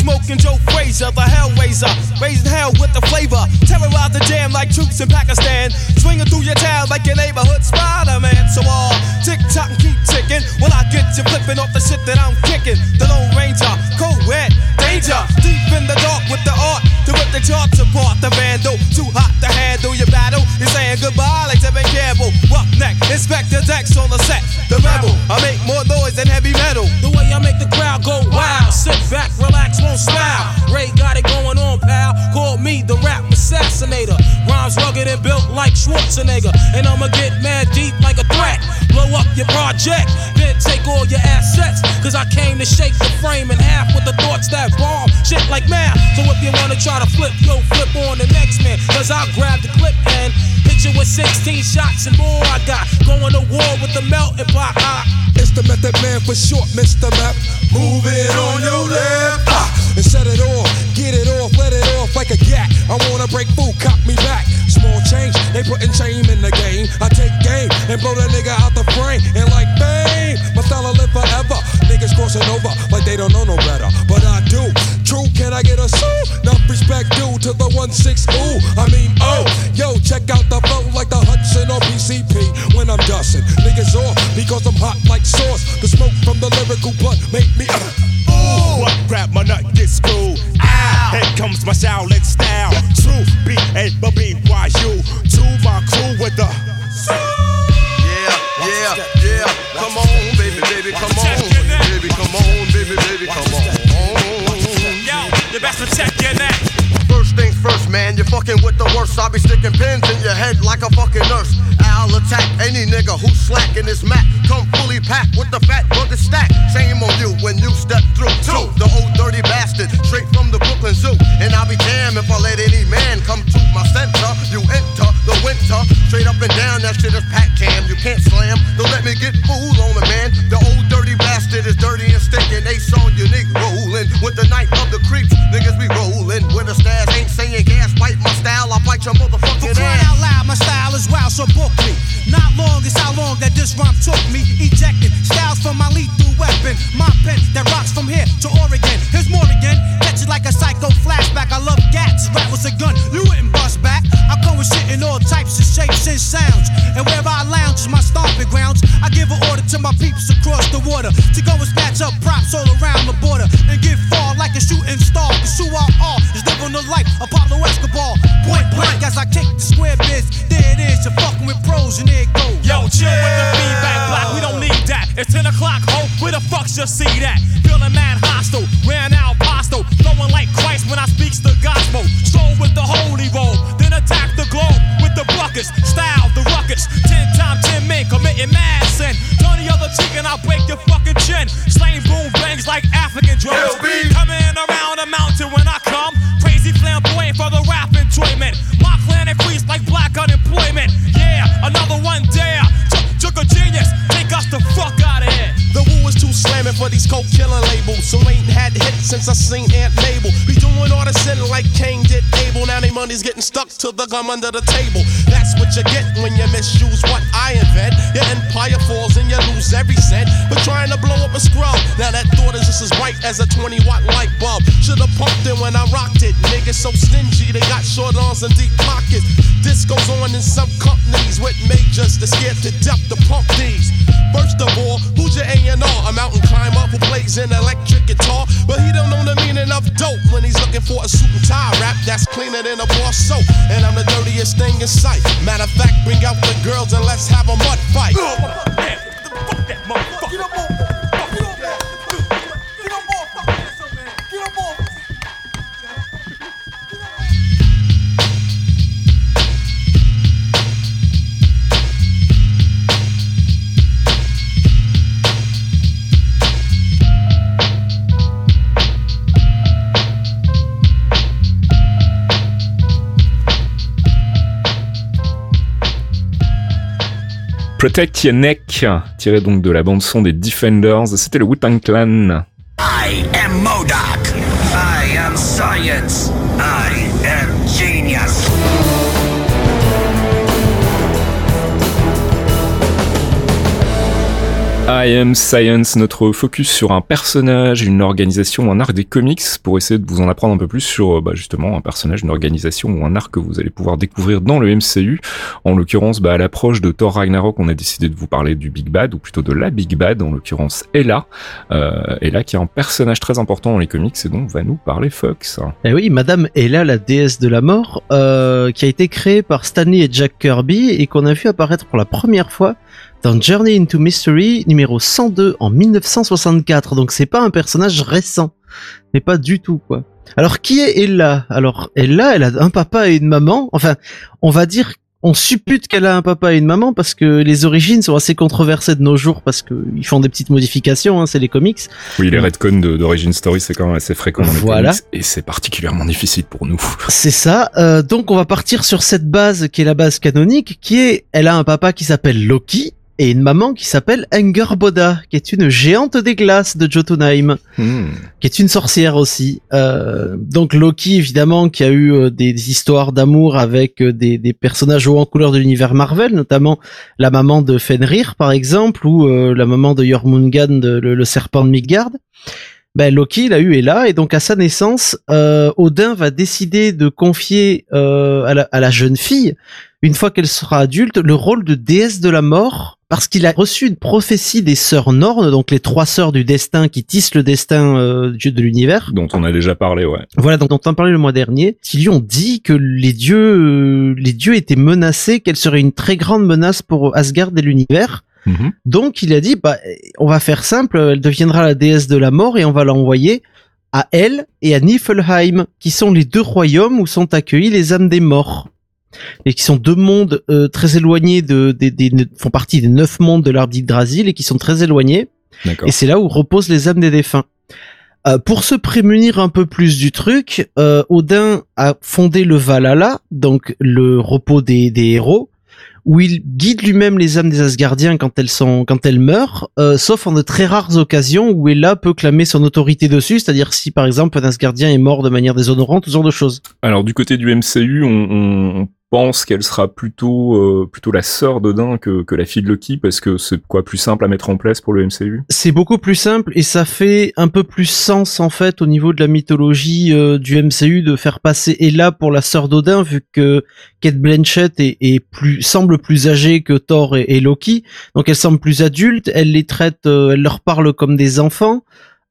Smoking Joe Frazier, the Hellraiser. Raising hell with the flavor. Terrorize the jam like troops in Pakistan. Swinging through your town like your neighborhood Spider Man. So uh, all tick tock and keep ticking. When I get you flipping off the shit that I'm kicking. The Lone Ranger, co danger. Deep in the dark with the art to rip the charts apart. The vandal, too hot to handle your battle. He's saying goodbye like Tevin Campbell. Roughneck, Inspector Dex on the set. The rebel, I make more noise than heavy metal. The way I make the crowd go wild. Sit back, relax, Ray got it going on, pal. Call me the rap assassinator. Rhymes rugged and built like Schwarzenegger. And I'ma get mad deep like a threat. Blow up your project, then take all your assets. Cause I came to shake the frame in half with the thoughts that bomb. Shit like math. So if you wanna try to flip, yo, flip on the next man. Cause I'll grab the clip and hit you with 16 shots and more. I got going to war with the melting pot. It's the method man for short, Mr. Map. Move it on your left. Ah and set it off. Get it off, let it off like a gat. I wanna break food, cop me back. Small change, they putting shame in the game. I take game and blow the nigga out the frame. And like bang, my style will live forever. Niggas crossing over like they don't know no better. But I do. True, can I get a sue? Enough respect due to the 1-6 ooh. I mean, oh, yo, check out the flow like the Hudson or PCP when I'm dusting. Niggas off because I'm hot like sauce. The smoke from the lyrical blood make me. Uh, what grab my nut, get screwed. Ow. Here comes my Shaolin style. True B A B B Y U. To my crew with the. Fucking with the worst. I'll be sticking pins in your head like a fucking nurse. Al, attack any nigga who's slacking his mat. Come fully packed with the fat burger stack. Shame on you when you step through. Two, the old dirty bastard, straight from the Brooklyn Zoo. And I'll be damned if I let any man come to my center. You enter the winter, straight up and down, that shit is pack cam. You can't slam, don't let me get fooled on the man. The old dirty bastard is dirty and stinking. Ace on unique rolling with the night of the creeps. Niggas be rolling with a stash, ain't saying gas, bite my style, I bite your motherfucking For crying out loud, my style is wild, so book me. Not long is how long that this rhyme took me. Ejecting styles from my lethal weapon. My pen that rocks from here to Oregon. Here's more again. Catch it like a psycho flashback. I love gats. Rap was a gun. You wouldn't bust back. I come with shit in all types of shapes and sounds. And where I lounge is my stomping grounds. I give an order to my peeps across the water to go and snatch up props all around the border and get far like a shooting star. Who I are is living the life of Pablo Escobar. Point blank as I kick the square biz. There it is. You're fucking with pros it goes. Yo, chill with the feedback block. We don't need that. It's 10 o'clock, ho. Where the fuck's your see that? Feeling mad hostile. Ran out postal. Flowing like Christ when I speaks the gospel. Stroll with the holy roll, Then attack the globe with the buckets. Style the ruckus. Ten times ten men committing mad sin. Turn the other cheek and I'll break your fucking chin. Slaying boom bangs like African drums. Coming around the mountain when I come. Crazy flamboyant for the rap enjoyment. My clan increased like black unemployment. Yeah, another one dare. Took a genius. Take us the fuck out of here. The woo is too slamming for these coke killing labels. So ain't had hits since I seen Aunt Mabel. Be doing all the sin like Kane did Abel. Now they money's getting stuck to the gum under the table. That's what you get when you misuse what I invent. Your empire falls and you lose every cent. But trying to blow up a scrub. Now that thought is just as bright as a 20 watt light bulb. Should've pumped it when I rocked it. Niggas so stingy, they got short arms and deep pockets. This goes on in some companies with majors that scared to death to pump these. First of all, who's your A&R? A mountain climber who plays an electric guitar, but he don't know the meaning of dope when he's looking for a suit and tie rap that's cleaner than a bar soap. And I'm the dirtiest thing in sight. Matter of fact, bring out the girls and let's have a mud fight. Man, fuck that Protect Your Neck, tiré donc de la bande son des Defenders, c'était le Wu-Tang Clan. I am. I am science. I I Am Science, notre focus sur un personnage, une organisation un arc des comics pour essayer de vous en apprendre un peu plus sur bah, justement un personnage, une organisation ou un arc que vous allez pouvoir découvrir dans le MCU. En l'occurrence, bah, à l'approche de Thor Ragnarok, on a décidé de vous parler du Big Bad ou plutôt de la Big Bad, en l'occurrence Ella. Euh, Ella qui est un personnage très important dans les comics et dont va nous parler Fox. Eh oui, Madame Ella, la déesse de la mort, euh, qui a été créée par Stanley et Jack Kirby et qu'on a vu apparaître pour la première fois dans Journey into Mystery numéro 102 en 1964. Donc c'est pas un personnage récent, mais pas du tout quoi. Alors qui est Ella? Alors Ella, elle a un papa et une maman. Enfin, on va dire on suppute qu'elle a un papa et une maman parce que les origines sont assez controversées de nos jours parce que ils font des petites modifications, hein, c'est les comics. Oui, les retcons d'origine story c'est quand même assez fréquent dans les Voilà. comics et c'est particulièrement difficile pour nous. C'est ça. Euh, donc on va partir sur cette base qui est la base canonique, qui est, elle a un papa qui s'appelle Loki et une maman qui s'appelle Angerboda, qui est une géante des glaces de Jotunheim, Hmm. qui est une sorcière aussi. Euh, donc Loki évidemment qui a eu euh, des histoires d'amour avec euh, des, des personnages hauts en couleur de l'univers Marvel, notamment la maman de Fenrir par exemple ou euh, la maman de Jormungand, de- le, le serpent de Midgard. Ben, Loki, il a eu Ella, et donc à sa naissance, euh, Odin va décider de confier à, la, à la jeune fille, une fois qu'elle sera adulte, le rôle de déesse de la mort, parce qu'il a reçu une prophétie des sœurs Nornes, donc les trois sœurs du destin qui tissent le destin euh, de l'univers. Dont on a déjà parlé, ouais. Voilà, dont on parlait le mois dernier, qui lui ont dit que les dieux, euh, les dieux étaient menacés, qu'elle serait une très grande menace pour Asgard et l'univers. Mhm. Donc il a dit, bah, on va faire simple, elle deviendra la déesse de la mort et on va l'envoyer à elle et à Niflheim, qui sont les deux royaumes où sont accueillis les âmes des morts. Et qui sont deux mondes très éloignés de, font partie des neuf mondes de l'arbre d'Yggdrasil et qui sont très éloignés. Et c'est là où reposent les âmes des défunts. Euh, pour se prémunir un peu plus du truc, euh, Odin a fondé le Valhalla, donc le repos des, héros, où il guide lui-même les âmes des Asgardiens quand elles sont quand elles meurent, euh, sauf en de très rares occasions où là peut clamer son autorité dessus, c'est-à-dire si par exemple un Asgardien est mort de manière déshonorante, ce genre de choses. Alors du côté du MCU, on, pense qu'elle sera plutôt euh, plutôt la sœur d'Odin que, que la fille de Loki parce que c'est quoi plus simple à mettre en place pour le MCU C'est beaucoup plus simple et ça fait un peu plus sens en fait au niveau de la mythologie euh, du MCU de faire passer Ella pour la sœur d'Odin vu que Kate Blanchett est, plus semble plus âgée que Thor et, Loki. Donc elle semble plus adulte elle les traite euh, elle leur parle comme des enfants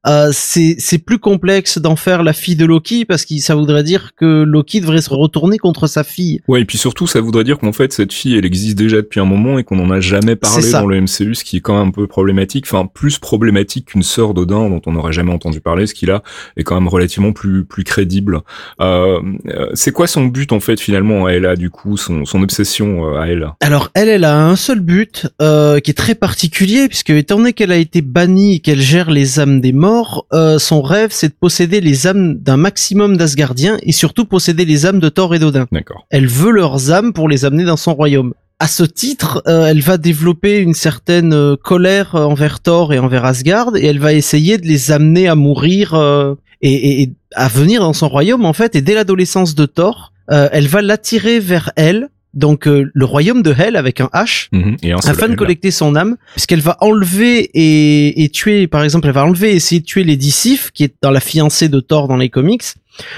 euh, c'est plus complexe d'en faire la fille de Loki parce que ça voudrait dire que Loki devrait se retourner contre sa fille. Ouais, et puis surtout ça voudrait dire qu'en fait cette fille elle existe déjà depuis un moment et qu'on en a jamais parlé dans le MCU, ce qui est quand même un peu problématique, enfin plus problématique qu'une sœur d'Odin dont on n'aurait jamais entendu parler, ce qui là est quand même relativement plus plus crédible. Euh, euh c'est quoi son but en fait finalement à elle a du coup son, son obsession euh, à elle Alors elle elle a un seul but euh, qui est très particulier puisque étant donné qu'elle a été bannie et qu'elle gère les âmes des morts euh, son rêve, c'est de posséder les âmes d'un maximum d'Asgardiens et surtout posséder les âmes de Thor et d'Odin. D'accord. Elle veut leurs âmes pour les amener dans son royaume. À ce titre, euh, elle va développer une certaine euh, colère envers Thor et envers Asgard et elle va essayer de les amener à mourir et, et, à venir dans son royaume en fait. Et dès l'adolescence de Thor, elle va l'attirer vers elle donc euh, le royaume de Hell avec un H mhm. afin de collecter son âme puisqu'elle va enlever et, tuer par exemple elle va enlever et essayer de tuer les Sif qui est dans la fiancée de Thor dans les comics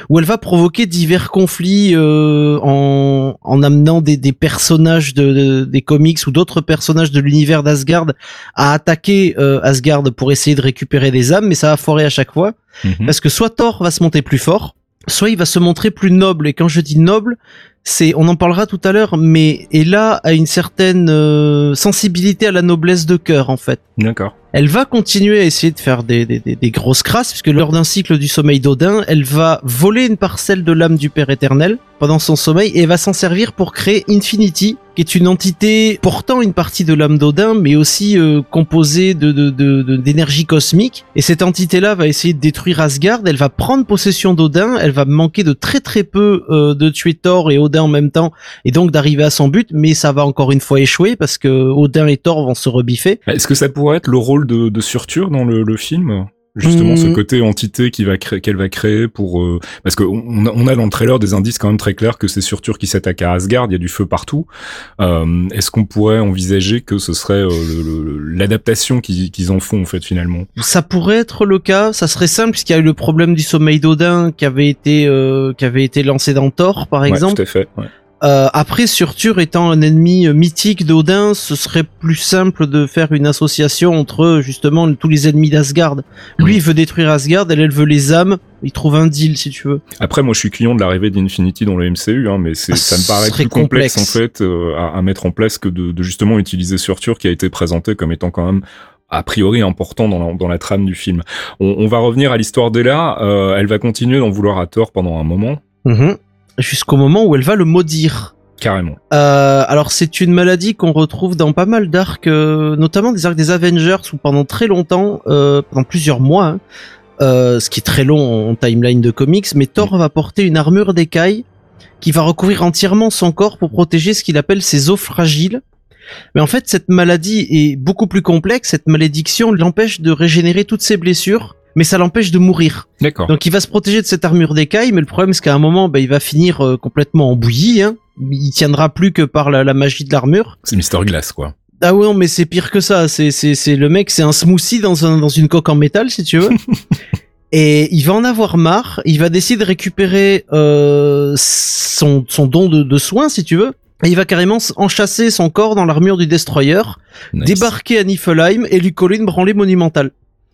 où elle va provoquer divers conflits euh, en, en amenant des, des personnages de, des comics ou d'autres personnages de l'univers d'Asgard à attaquer euh, Asgard pour essayer de récupérer des âmes mais ça va foirer à chaque fois mhm. parce que soit Thor va se monter plus fort soit il va se montrer plus noble et quand je dis noble c'est on en parlera tout à l'heure mais Ella a une certaine euh, sensibilité à la noblesse de cœur en fait. D'accord elle va continuer à essayer de faire des, des, des, grosses crasses puisque lors d'un cycle du sommeil d'Odin elle va voler une parcelle de l'âme du père éternel pendant son sommeil et va s'en servir pour créer Infinity qui est une entité portant une partie de l'âme d'Odin, mais aussi euh, composée de, d'énergie cosmique. Et cette entité-là va essayer de détruire Asgard. Elle va prendre possession d'Odin. Elle va manquer de très très peu euh, de tuer Thor et Odin en même temps, et donc d'arriver à son but. Mais ça va encore une fois échouer parce que Odin et Thor vont se rebiffer. Est-ce que ça pourrait être le rôle de, de Surtur dans le, le film? Justement ce mmh. côté entité qui va créer qu'elle va créer pour euh, parce que on a, on a, dans le trailer des indices quand même très clairs que c'est Surtur qui s'attaque à Asgard il y a du feu partout euh, est-ce qu'on pourrait envisager que ce serait euh, l'adaptation qu'ils en font en fait finalement? Ça pourrait être le cas ça serait simple puisqu'il y a eu le problème du sommeil d'Odin qui avait été qui avait été lancé dans Thor par exemple tout à fait ouais. Euh, après, Surtur étant un ennemi euh, mythique d'Odin, ce serait plus simple de faire une association entre justement tous les ennemis d'Asgard. Lui, il veut détruire Asgard, elle, elle veut les âmes. Il trouve un deal, si tu veux. Après, moi, je suis client de l'arrivée d'Infinity dans le MCU, hein, mais c'est, ça me paraît plus complexe, en fait euh, à, mettre en place que de, de justement utiliser Surtur qui a été présenté comme étant quand même a priori important dans la, dans la trame du film. On, on va revenir à l'histoire d'Ella. Euh, elle va continuer d'en vouloir à tort pendant un moment. Mm jusqu'au moment où elle va le maudire. Carrément. Euh, alors c'est une maladie qu'on retrouve dans pas mal d'arcs, euh, notamment des arcs des Avengers où pendant très longtemps, euh, pendant plusieurs mois, hein, euh, ce qui est très long en timeline de comics, mais Thor va porter une armure d'écaille qui va recouvrir entièrement son corps pour protéger ce qu'il appelle ses os fragiles. Mais en fait, cette maladie est beaucoup plus complexe. Cette malédiction l'empêche de régénérer toutes ses blessures mais ça l'empêche de mourir. D'accord. Donc il va se protéger de cette armure d'écaille, mais le problème c'est qu'à un moment, bah, il va finir euh, complètement en bouillie. Hein. Il tiendra plus que par la, magie de l'armure. C'est Mister Glass, quoi. Ah ouais, non, mais c'est pire que ça. C'est c'est c'est le mec, c'est un smoothie dans un dans une coque en métal, si tu veux. Et il va en avoir marre. Il va décider de récupérer euh, son son don de, de soins, si tu veux. Et il va carrément enchasser son corps dans l'armure du Destroyer, débarquer à Niflheim et lui coller une branlée monumentale.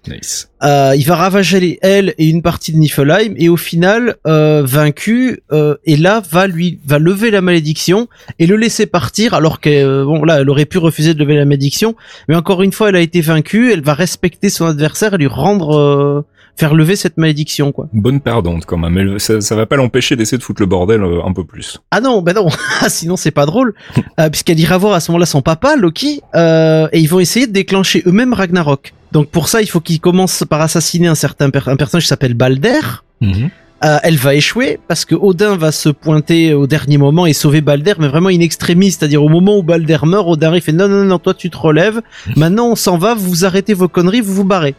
Nice. Euh, il va ravager les elle et une partie de Niflheim et au final euh, vaincu euh, et là va lui va lever la malédiction et le laisser partir alors que euh, bon là elle aurait pu refuser de lever la malédiction mais encore une fois elle a été vaincue elle va respecter son adversaire et lui rendre faire lever cette malédiction, quoi. Bonne perdante quand même. ça, ça va pas l'empêcher d'essayer de foutre le bordel euh, un peu plus. Ah non, ben non. Sinon c'est pas drôle, euh, puisqu'elle ira voir à ce moment-là son papa Loki, euh, et ils vont essayer de déclencher eux-mêmes Ragnarok. Donc pour ça, il faut qu'ils commencent par assassiner un certain un personnage qui s'appelle Balder. Mhm. Euh, elle va échouer parce que Odin va se pointer au dernier moment et sauver Balder, mais vraiment in extremis, c'est-à-dire au moment où Balder meurt, Odin il fait non non non, toi tu te relèves, maintenant on s'en va, vous arrêtez vos conneries, vous vous barrez.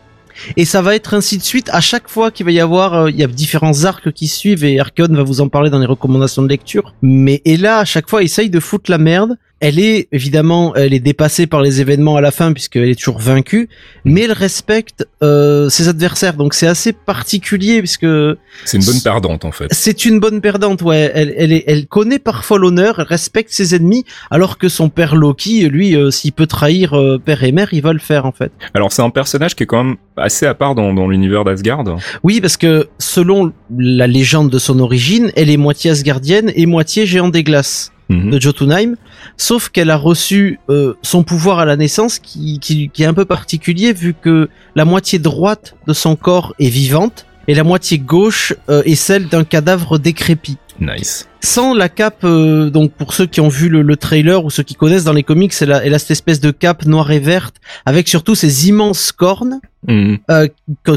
Et ça va être ainsi de suite à chaque fois qu'il va y avoir, euh, il y a différents arcs qui suivent et Archeon va vous en parler dans les recommandations de lecture. Mais et là, à chaque fois, essaye de foutre la merde elle est évidemment, elle est dépassée par les événements à la fin puisqu'elle est toujours vaincue, mais elle respecte euh, ses adversaires. Donc c'est assez particulier puisque c'est une bonne perdante en fait. C'est une bonne perdante, ouais. Elle, elle, elle connaît parfois l'honneur, elle respecte ses ennemis, alors que son père Loki, lui, euh, s'il peut trahir euh, père et mère, il va le faire en fait. Alors c'est un personnage qui est quand même assez à part dans, dans l'univers d'Asgard. Oui, parce que selon la légende de son origine, elle est moitié asgardienne et moitié géant des glaces. Mhm. de Jotunheim, sauf qu'elle a reçu euh, son pouvoir à la naissance qui, qui, qui, est un peu particulier vu que la moitié droite de son corps est vivante et la moitié gauche euh, est celle d'un cadavre décrépit. Nice. Sans la cape, euh, donc pour ceux qui ont vu le, trailer ou ceux qui connaissent dans les comics, elle a, elle a cette espèce de cape noire et verte avec surtout ces immenses cornes mhm. euh,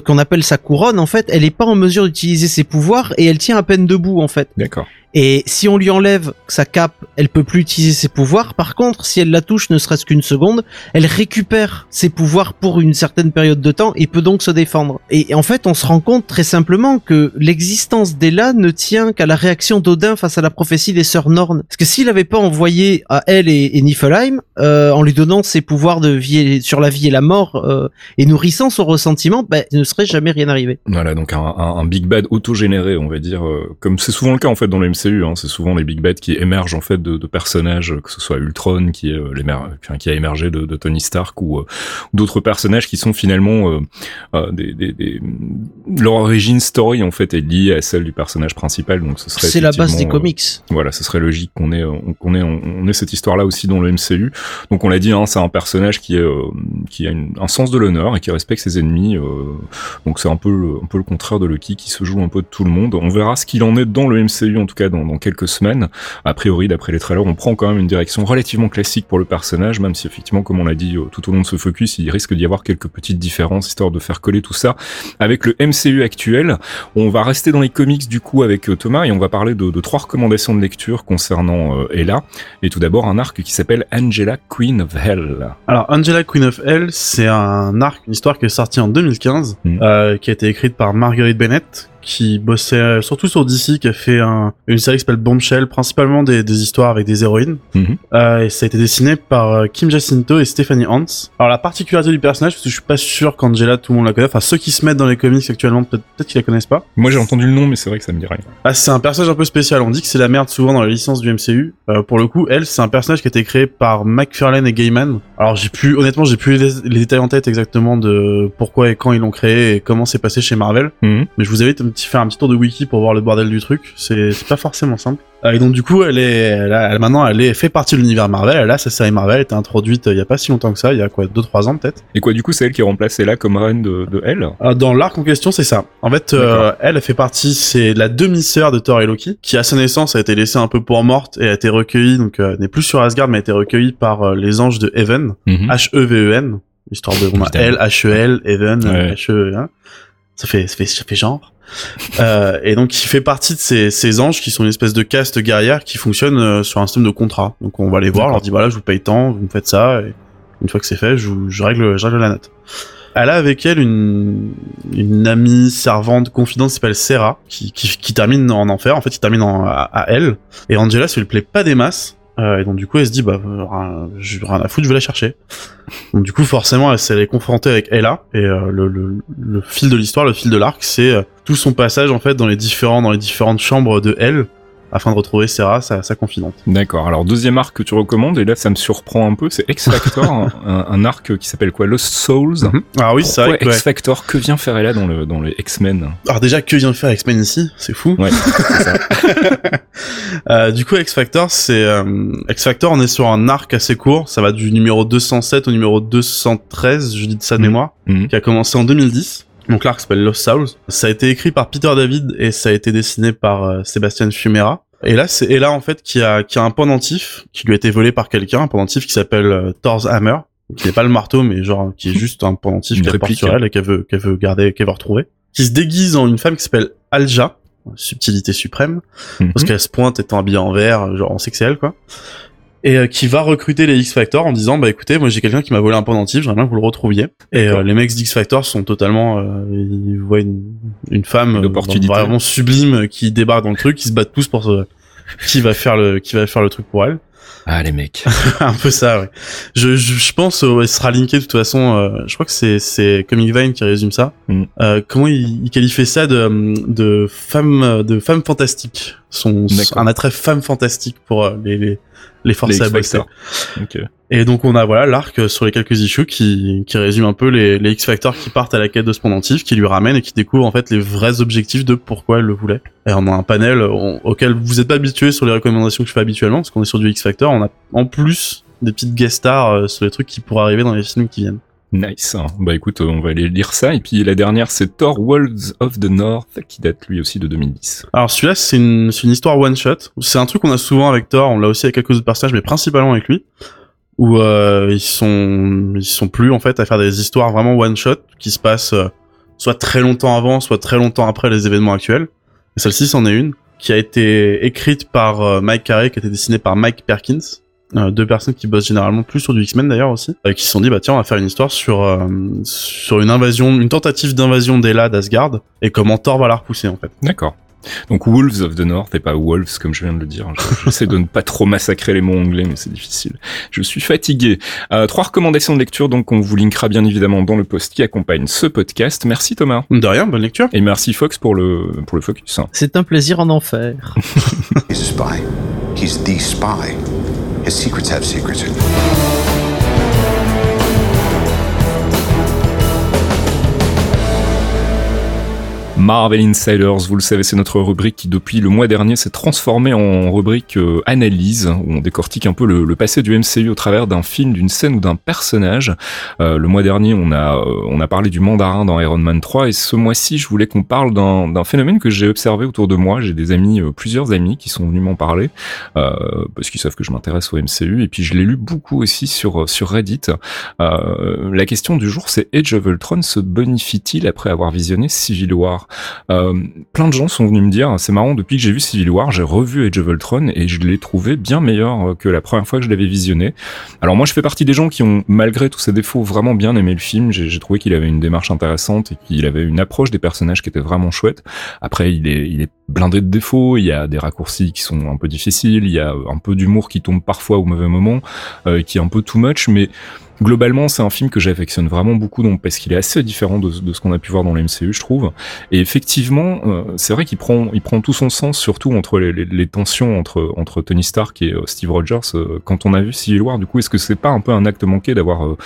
qu'on appelle sa couronne. En fait, elle est pas en mesure d'utiliser ses pouvoirs et elle tient à peine debout en fait. D'accord. Et si on lui enlève sa cape, elle peut plus utiliser ses pouvoirs. Par contre, si elle la touche ne serait-ce qu'une seconde, elle récupère ses pouvoirs pour une certaine période de temps et peut donc se défendre. Et en fait, on se rend compte très simplement que l'existence d'Ella ne tient qu'à la réaction d'Odin face à la prophétie des sœurs Norn. Parce que s'il avait pas envoyé à elle et, et Niflheim, euh, en lui donnant ses pouvoirs de vie sur la vie et la mort euh, et nourrissant son ressentiment, ben, il ne serait jamais rien arrivé. Voilà, donc un, un, big bad auto-généré, on va dire, euh, comme c'est souvent le cas en fait dans le Hein. c'est souvent les big bad qui émergent en fait de, personnages, que ce soit Ultron qui est euh, qui a émergé de, Tony Stark ou euh, d'autres personnages qui sont finalement euh, des, leur origin story en fait est liée à celle du personnage principal. Donc ce serait c'est la base des comics. Voilà, ce serait logique qu'on ait qu'on ait on ait cette histoire là aussi dans le MCU. Donc on l'a dit, hein, c'est un personnage qui est qui a un sens de l'honneur et qui respecte ses ennemis. donc c'est un peu un peu le contraire de Loki qui se joue un peu de tout le monde. On verra ce qu'il en est dans le MCU en tout cas dans, quelques semaines. A priori, d'après les trailers, on prend quand même une direction relativement classique pour le personnage, même si effectivement, comme on l'a dit euh, tout au long de ce focus, il risque d'y avoir quelques petites différences, histoire de faire coller tout ça avec le MCU actuel. On va rester dans les comics du coup avec euh, Thomas et on va parler de, trois recommandations de lecture concernant euh, Ella. Et tout d'abord un arc qui s'appelle Angela Queen of Hell. Alors Angela Queen of Hell, c'est un arc, une histoire qui est sortie en 2015, mm. qui a été écrite par Marguerite Bennett, qui bossait surtout sur DC, qui a fait un, une série qui s'appelle Bombshell, principalement des, des, histoires avec des héroïnes. Mhm. euh, et ça a été dessiné par euh, Kim Jacinto et Stephanie Hans. Alors la particularité du personnage, parce que je suis pas sûr qu'Angela tout le monde la connaît, enfin ceux qui se mettent dans les comics actuellement, peut-être peut qu'ils la connaissent pas. Moi j'ai entendu le nom, mais c'est vrai que ça me dit rien. Ah, c'est un personnage un peu spécial. On dit que c'est la merde souvent dans les licences du MCU. Euh, pour le coup, elle, c'est un personnage qui a été créé par McFarlane et Gaiman. Alors j'ai plus, honnêtement, j'ai plus les, détails en tête exactement de pourquoi et quand ils l'ont créé et comment c'est passé chez Marvel. Mhm. Mais je vous invite faire un petit tour de wiki pour voir le bordel du truc. C'est pas forcément simple. Euh, et donc du coup, elle est, elle, elle maintenant, elle est fait partie de l'univers Marvel. Elle a sa série Marvel, elle a été introduite euh, il y a pas si longtemps que ça, il y a quoi, 2-3 ans peut-être. Et quoi, du coup, c'est elle qui est remplacée là comme reine de, de elle? Euh, Dans l'arc en question, c'est ça. En fait, elle, fait partie, c'est la demi-sœur de Thor et Loki, qui à sa naissance a été laissée un peu pour morte et a été recueillie, donc n'est plus sur Asgard, mais a été recueillie par les anges de Heaven, H-E-V-E-N, histoire de L, H-E-L, Heaven, H-E, hein. Ça fait, ça fait, ça fait genre. Euh, et donc il fait partie de ces, ces, anges qui sont une espèce de caste guerrière qui fonctionne euh, sur un système de contrat. Donc on va les voir, on leur dit voilà je vous paye tant, vous me faites ça, et une fois que c'est fait, je, je, règle, je règle la note. Elle a avec elle une, une amie servante confidente qui s'appelle Sarah, qui, qui, qui, termine en enfer. En fait, il termine en, à, elle. Et Angela, ça lui plaît pas des masses. Euh, et donc du coup, elle se dit bah j'ai rien à foutre, je vais la chercher. Donc du coup, forcément, elle s'est confrontée avec Ella et euh, le, fil de l'histoire, le fil de l'arc, c'est euh, tout son passage en fait dans les différents dans les différentes chambres de elle afin de retrouver Sarah, sa, sa confidente. D'accord. Alors deuxième arc que tu recommandes, et là ça me surprend un peu, c'est X Factor, un, arc qui s'appelle quoi, Lost Souls? Mhm. Ah oui, c'est vrai. X Factor, que vient faire là dans le dans les X-Men? Alors déjà, que vient faire X-Men ici C'est fou. Ouais. ça. euh, du coup, X Factor, c'est euh, X Factor, on est sur un arc assez court. Ça va du numéro 207 au numéro 213, je dis de de mhm. mémoire, mhm. qui a commencé en 2010 Donc l'arc s'appelle Lost Souls. Ça a été écrit par Peter David et ça a été dessiné par euh, Sébastien Fumera. Et là, c'est et là en fait qui a qui a un pendentif qui lui a été volé par quelqu'un, un pendentif qui s'appelle euh, Thor's Hammer, qui n'est pas le marteau, mais genre qui est juste un pendentif qu'elle porte sur elle et qu'elle veut qu'elle veut garder, qu'elle veut retrouver, qui se déguise en une femme qui s'appelle Alja, subtilité suprême, mhm. parce qu'elle se pointe étant habillée en vert, genre on sait que c'est elle quoi et euh, qui va recruter les X Factor en disant bah écoutez moi j'ai quelqu'un qui m'a volé un pendentif j'aimerais bien que vous le retrouviez. Et euh, les mecs d'X Factor sont totalement euh, ils voient une, une femme vraiment sublime qui débarque dans le truc ils se battent tous pour qui va faire le qui va faire le truc pour elle. Ah les mecs. Un peu ça ouais. Je je, je pense euh, sera linké de toute façon je crois que c'est c'est Comic Vine qui résume ça. Mm. comment il, il qualifie ça de de femme de femme fantastique? Son un attrait femme fantastique pour les, les les forces à bosser. Et donc on a voilà l'arc sur les quelques issues qui, qui résume un peu les, les X Factors qui partent à la quête de ce pendentif, qui lui ramènent et qui découvrent en fait les vrais objectifs de pourquoi elle le voulait. Et on a un panel auquel vous êtes pas habitué sur les recommandations que je fais habituellement, parce qu'on est sur du X Factor. On a en plus des petites guest stars euh, sur les trucs qui pourraient arriver dans les films qui viennent. Nice. Bah écoute, on va aller lire ça. Et puis la dernière, c'est Thor Worlds of the North, qui date lui aussi de 2010. Alors celui-là, c'est une, une histoire one-shot. C'est un truc qu'on a souvent avec Thor, on l'a aussi avec quelques autres personnages, mais principalement avec lui, où euh, ils sont ils sont plus en fait à faire des histoires vraiment one-shot, qui se passent euh, soit très longtemps avant, soit très longtemps après les événements actuels. Et celle-ci, c'en est une, qui a été écrite par euh, Mike Carey, qui a été dessinée par Mike Perkins euh, deux personnes qui bossent généralement plus sur du X-Men d'ailleurs aussi, euh, qui se sont dit bah tiens on va faire une histoire sur euh, sur une invasion, une tentative d'invasion d'Ela d'Asgard et comment Thor va la repousser en fait. D'accord. Donc Wolves of the North et pas Wolves comme je viens de le dire. J'essaie de ne pas trop massacrer les mots anglais mais c'est difficile. Je suis fatigué. Euh, trois recommandations de lecture donc on vous linkera bien évidemment dans le post qui accompagne ce podcast. Merci Thomas. De rien, bonne lecture. Et merci Fox pour le pour le focus. C'est un plaisir en enfer. He's a spy. He's the spy. His secrets have secrets. Marvel Insiders, vous le savez, c'est notre rubrique qui depuis le mois dernier s'est transformée en rubrique euh, analyse, où on décortique un peu le, passé du MCU au travers d'un film, d'une scène ou d'un personnage. Euh, le mois dernier, on a, euh, on a parlé du mandarin dans Iron Man 3, et ce mois-ci, je voulais qu'on parle d'un phénomène que j'ai observé autour de moi. J'ai des amis, plusieurs amis qui sont venus m'en parler, parce qu'ils savent que je m'intéresse au MCU, et puis je l'ai lu beaucoup aussi sur, sur Reddit. la question du jour, c'est Age of Ultron se bonifie-t-il après avoir visionné Civil War? Euh, plein de gens sont venus me dire, c'est marrant, depuis que j'ai vu Civil War, j'ai revu Age of Ultron et je l'ai trouvé bien meilleur euh, que la première fois que je l'avais visionné. Alors moi, je fais partie des gens qui ont, malgré tous ses défauts, vraiment bien aimé le film. J'ai trouvé qu'il avait une démarche intéressante et qu'il avait une approche des personnages qui était vraiment chouette. Après, il est, il est blindé de défauts, il y a des raccourcis qui sont un peu difficiles, il y a un peu d'humour qui tombe parfois au mauvais moment, euh, qui est un peu too much, mais globalement, c'est un film que j'affectionne vraiment beaucoup, donc parce qu'il est assez différent de, ce qu'on a pu voir dans le MCU, je trouve. Et effectivement, euh, c'est vrai qu'il prend, il prend tout son sens, surtout entre les, tensions entre entre Tony Stark et euh, Steve Rogers. Euh, quand on a vu Civil War, du coup, est-ce que c'est pas un peu un acte manqué d'avoir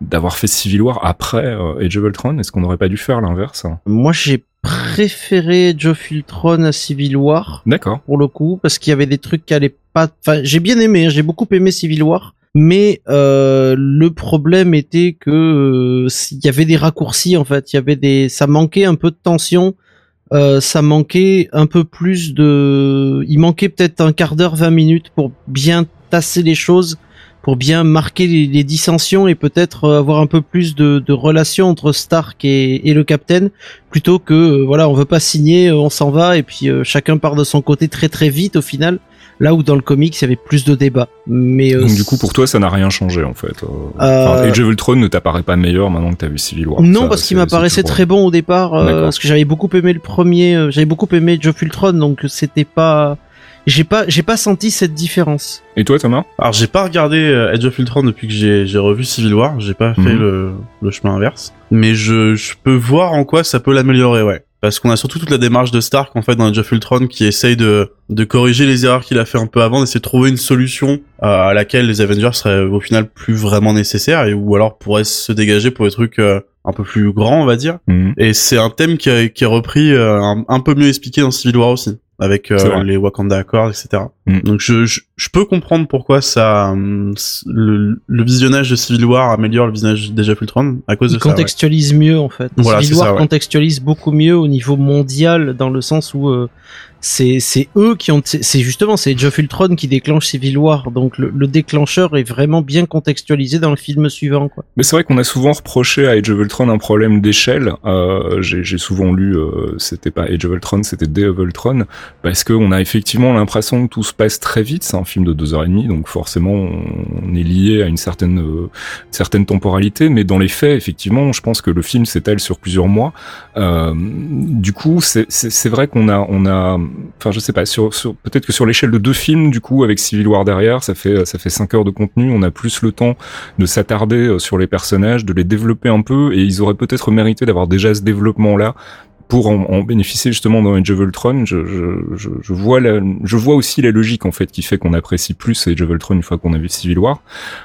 d'avoir fait Civil War après Age of Ultron? Est-ce qu'on n'aurait pas dû faire l'inverse? Moi, j'ai préféré Joe Ultron à Civil War. D'accord. Pour le coup, parce qu'il y avait des trucs qui allaient pas. Enfin, j'ai bien aimé. Hein, j'ai beaucoup aimé Civil War mais euh, le problème était que euh, il y avait des raccourcis en fait, il y avait des, ça manquait un peu de tension, euh, ça manquait un peu plus de, il manquait peut-être un quart d'heure, 20 minutes pour bien tasser les choses, pour bien marquer les, dissensions et peut-être avoir un peu plus de, de relation entre Stark et, et le Capitaine, plutôt que voilà, on veut pas signer, on s'en va et puis chacun part de son côté très très vite au final là où dans le comics il y avait plus de débats. Mais euh, donc du coup pour toi ça n'a rien changé en fait. Euh... euh Age of Ultron ne t'apparaît pas meilleur maintenant que t'as vu Civil War. Non parce qu'il m'apparaissait très bon au départ euh, parce que j'avais beaucoup aimé le premier, j'avais beaucoup aimé Age of Ultron donc c'était pas j'ai pas j'ai pas senti cette différence. Et toi Thomas? Alors j'ai pas regardé Edge of Ultron depuis que j'ai j'ai revu Civil War, j'ai pas fait mhm. le, le chemin inverse, mais je je peux voir en quoi ça peut l'améliorer ouais parce qu'on a surtout toute la démarche de Stark en fait dans Age of Ultron qui essaye de de corriger les erreurs qu'il a fait un peu avant, d'essayer de trouver une solution à laquelle les Avengers seraient au final plus vraiment nécessaires et ou alors pourraient se dégager pour des trucs euh, un peu plus grands on va dire. Mhm. Et c'est un thème qui, qui est repris euh, un, peu mieux expliqué dans Civil War aussi. Avec les Wakanda Accords, etc. Mm. Donc je, je, peux comprendre pourquoi ça le, visionnage de Civil War améliore le visionnage déjà Ultron à cause Il de contextualise mieux en fait. Civil War contextualise beaucoup mieux au niveau mondial dans le sens où c'est c'est eux qui ont c'est justement c'est Geoff Ultron qui déclenche Civil War donc le, le, déclencheur est vraiment bien contextualisé dans le film suivant quoi. Mais c'est vrai qu'on a souvent reproché à Age of Ultron un problème d'échelle. Euh, j'ai souvent lu euh, c'était pas Age of Ultron c'était Day Ultron parce que on a effectivement l'impression que tout se passe très vite. C'est un film de deux heures et demie donc forcément on est lié à une certaine euh, certaine temporalité mais dans les faits effectivement je pense que le film s'étale sur plusieurs mois. Euh, du coup c'est vrai qu'on a on a enfin je sais pas, sur, peut-être que sur l'échelle de deux films, du coup, avec Civil War derrière, ça fait ça fait cinq heures de contenu, on a plus le temps de s'attarder euh, sur les personnages, de les développer un peu, et ils auraient peut-être mérité d'avoir déjà ce développement-là pour en, bénéficier justement dans Age of Ultron, je, je, je, vois la, je vois aussi la logique en fait qui fait qu'on apprécie plus Age of Ultron une fois qu'on a vu Civil War.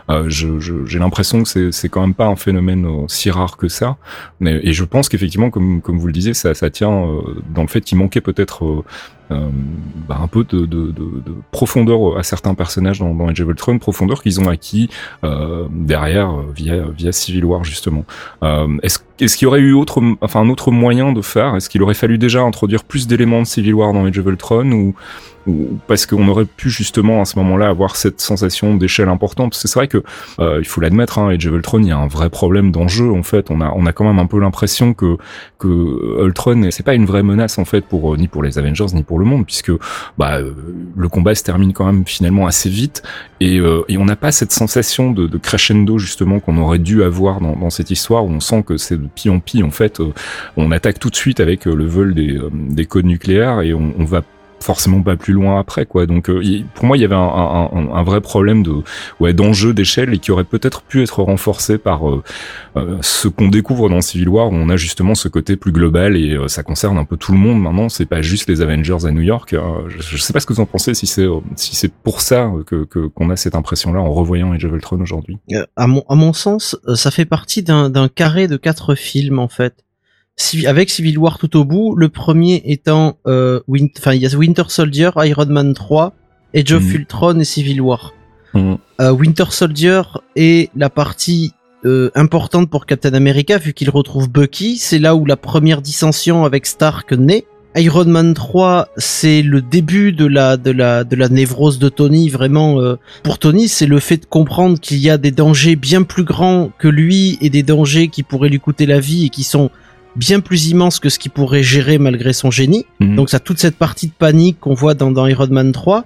Euh, j'ai l'impression que c'est c'est quand même pas un phénomène euh, si rare que ça, mais et je pense qu'effectivement comme comme vous le disiez ça ça tient euh, dans le fait qu'il manquait peut-être euh, euh, bah, un peu de, de, de, de, profondeur à certains personnages dans, dans Age of Ultron, profondeur qu'ils ont acquis derrière via via Civil War justement. Est-ce est-ce qu'il y aurait eu autre, enfin un autre moyen de faire? Est-ce qu'il aurait fallu déjà introduire plus d'éléments de Civil War dans Age of Ultron ou parce qu'on aurait pu justement à ce moment-là avoir cette sensation d'échelle importante. C'est vrai que euh, il faut l'admettre, hein, Age of Ultron, il y a un vrai problème d'enjeu en fait. On a on a quand même un peu l'impression que que Ultron c'est pas une vraie menace en fait pour ni pour les Avengers ni pour le monde puisque bah euh, le combat se termine quand même finalement assez vite et, euh, et on n'a pas cette sensation de, de crescendo justement qu'on aurait dû avoir dans, dans, cette histoire où on sent que c'est de pis en pis en fait. on attaque tout de suite avec le vol des, des codes nucléaires et on, on va forcément pas plus loin après quoi. Donc euh, pour moi il y avait un, un, un vrai problème de ouais d'enjeu d'échelle et qui aurait peut-être pu être renforcé par euh, euh, ce qu'on découvre dans Civil War où on a justement ce côté plus global et ça concerne un peu tout le monde maintenant. C'est pas juste les Avengers à New York je, je, sais pas ce que vous en pensez si c'est si c'est pour ça que qu'on a cette impression là en revoyant Age of Ultron aujourd'hui. À mon à mon sens ça fait partie d'un carré de quatre films en fait avec Civil War tout au bout, le premier étant euh, enfin il y a Winter Soldier, Iron Man 3, Age of mm. Ultron et Civil War. Mm. Euh, Winter Soldier est la partie euh, importante pour Captain America vu qu'il retrouve Bucky, c'est là où la première dissension avec Stark naît. Iron Man 3, c'est le début de la de la de la névrose de Tony. Vraiment, euh, pour Tony, c'est le fait de comprendre qu'il y a des dangers bien plus grands que lui et des dangers qui pourraient lui coûter la vie et qui sont bien plus immense que ce qu'il pourrait gérer malgré son génie. Mhm. Donc ça toute cette partie de panique qu'on voit dans, dans Iron Man 3.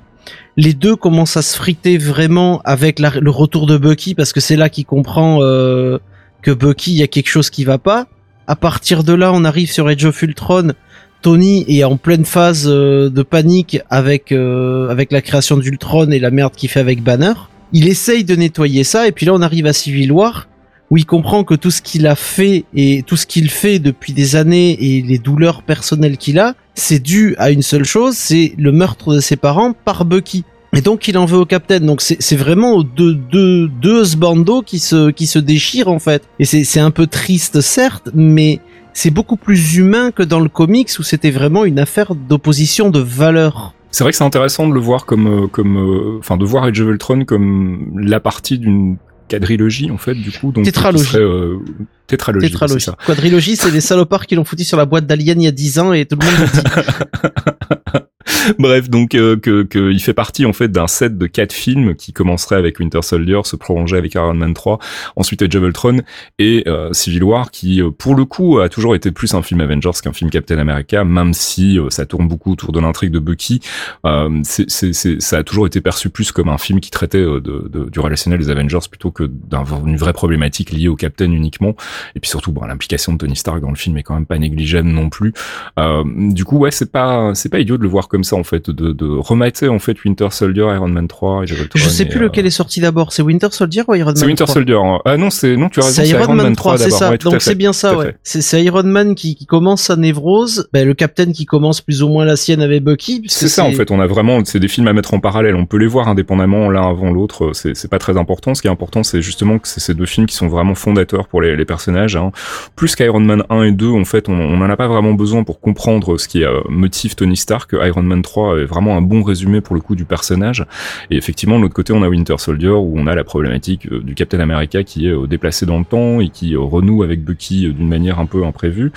Les deux commencent à se friter vraiment avec le retour de Bucky parce que c'est là qu'il comprend euh, que Bucky, il y a quelque chose qui va pas. À partir de là, on arrive sur Age of Ultron. Tony est en pleine phase euh, de panique avec euh, avec la création d'Ultron et la merde qu'il fait avec Banner. Il essaye de nettoyer ça et puis là on arrive à Civil War où il comprend que tout ce qu'il a fait et tout ce qu'il fait depuis des années et les douleurs personnelles qu'il a, c'est dû à une seule chose, c'est le meurtre de ses parents par Bucky. Et donc il en veut au capitaine. Donc c'est vraiment deux, deux, deux bandeaux qui se, qui se déchirent en fait. Et c'est un peu triste certes, mais c'est beaucoup plus humain que dans le comics où c'était vraiment une affaire d'opposition de valeurs. C'est vrai que c'est intéressant de le voir comme, euh, comme, euh, enfin, de voir Age of Ultron comme la partie d'une quadrilogie en fait du coup donc tétralogie serait, euh, tétralogie, tétralogie. Ça. quadrilogie c'est des salopards qui l'ont foutu sur la boîte d'Alien il y a 10 ans et tout le monde Bref, donc euh, que, que, il fait partie en fait d'un set de quatre films qui commencerait avec Winter Soldier, se prolongeait avec Iron Man 3, ensuite Age of Ultron et euh, Civil War, qui euh, pour le coup a toujours été plus un film Avengers qu'un film Captain America, même si ça tourne beaucoup autour de l'intrigue de Bucky. c'est, ça a toujours été perçu plus comme un film qui traitait du relationnel des Avengers plutôt que d'une vraie problématique liée au Captain uniquement. Et puis surtout, bon, l'implication de Tony Stark dans le film est quand même pas négligeable non plus. du coup, ouais, c'est pas c'est pas idiot de le voir comme ça en fait, de, de remater en fait Winter Soldier, Iron Man 3 et Je sais plus lequel euh, est sorti d'abord, c'est Winter Soldier ou Iron Man 3 C'est Winter Soldier. Hein. Ah non, c'est non, tu as raison, c'est Iron, Man 3, c'est ça. Donc c'est bien ça, ouais. C'est Iron Man qui, qui commence sa névrose, ben, le Captain qui commence plus ou moins la sienne avec Bucky. C'est ça en fait, on a vraiment, c'est des films à mettre en parallèle. On peut les voir indépendamment l'un avant l'autre. C'est pas très important. Ce qui est important, c'est justement que c'est ces deux films qui sont vraiment fondateurs pour les, les personnages. Hein. Plus qu'Iron Man 1 et 2, en fait, on, on en a pas vraiment besoin pour comprendre ce qui euh, motive Tony Stark. Iron Man 3 est vraiment un bon résumé pour le coup du personnage. Et effectivement, de l'autre côté, on a Winter Soldier où on a la problématique du Captain America qui est déplacé dans le temps et qui renoue avec Bucky d'une manière un peu imprévue.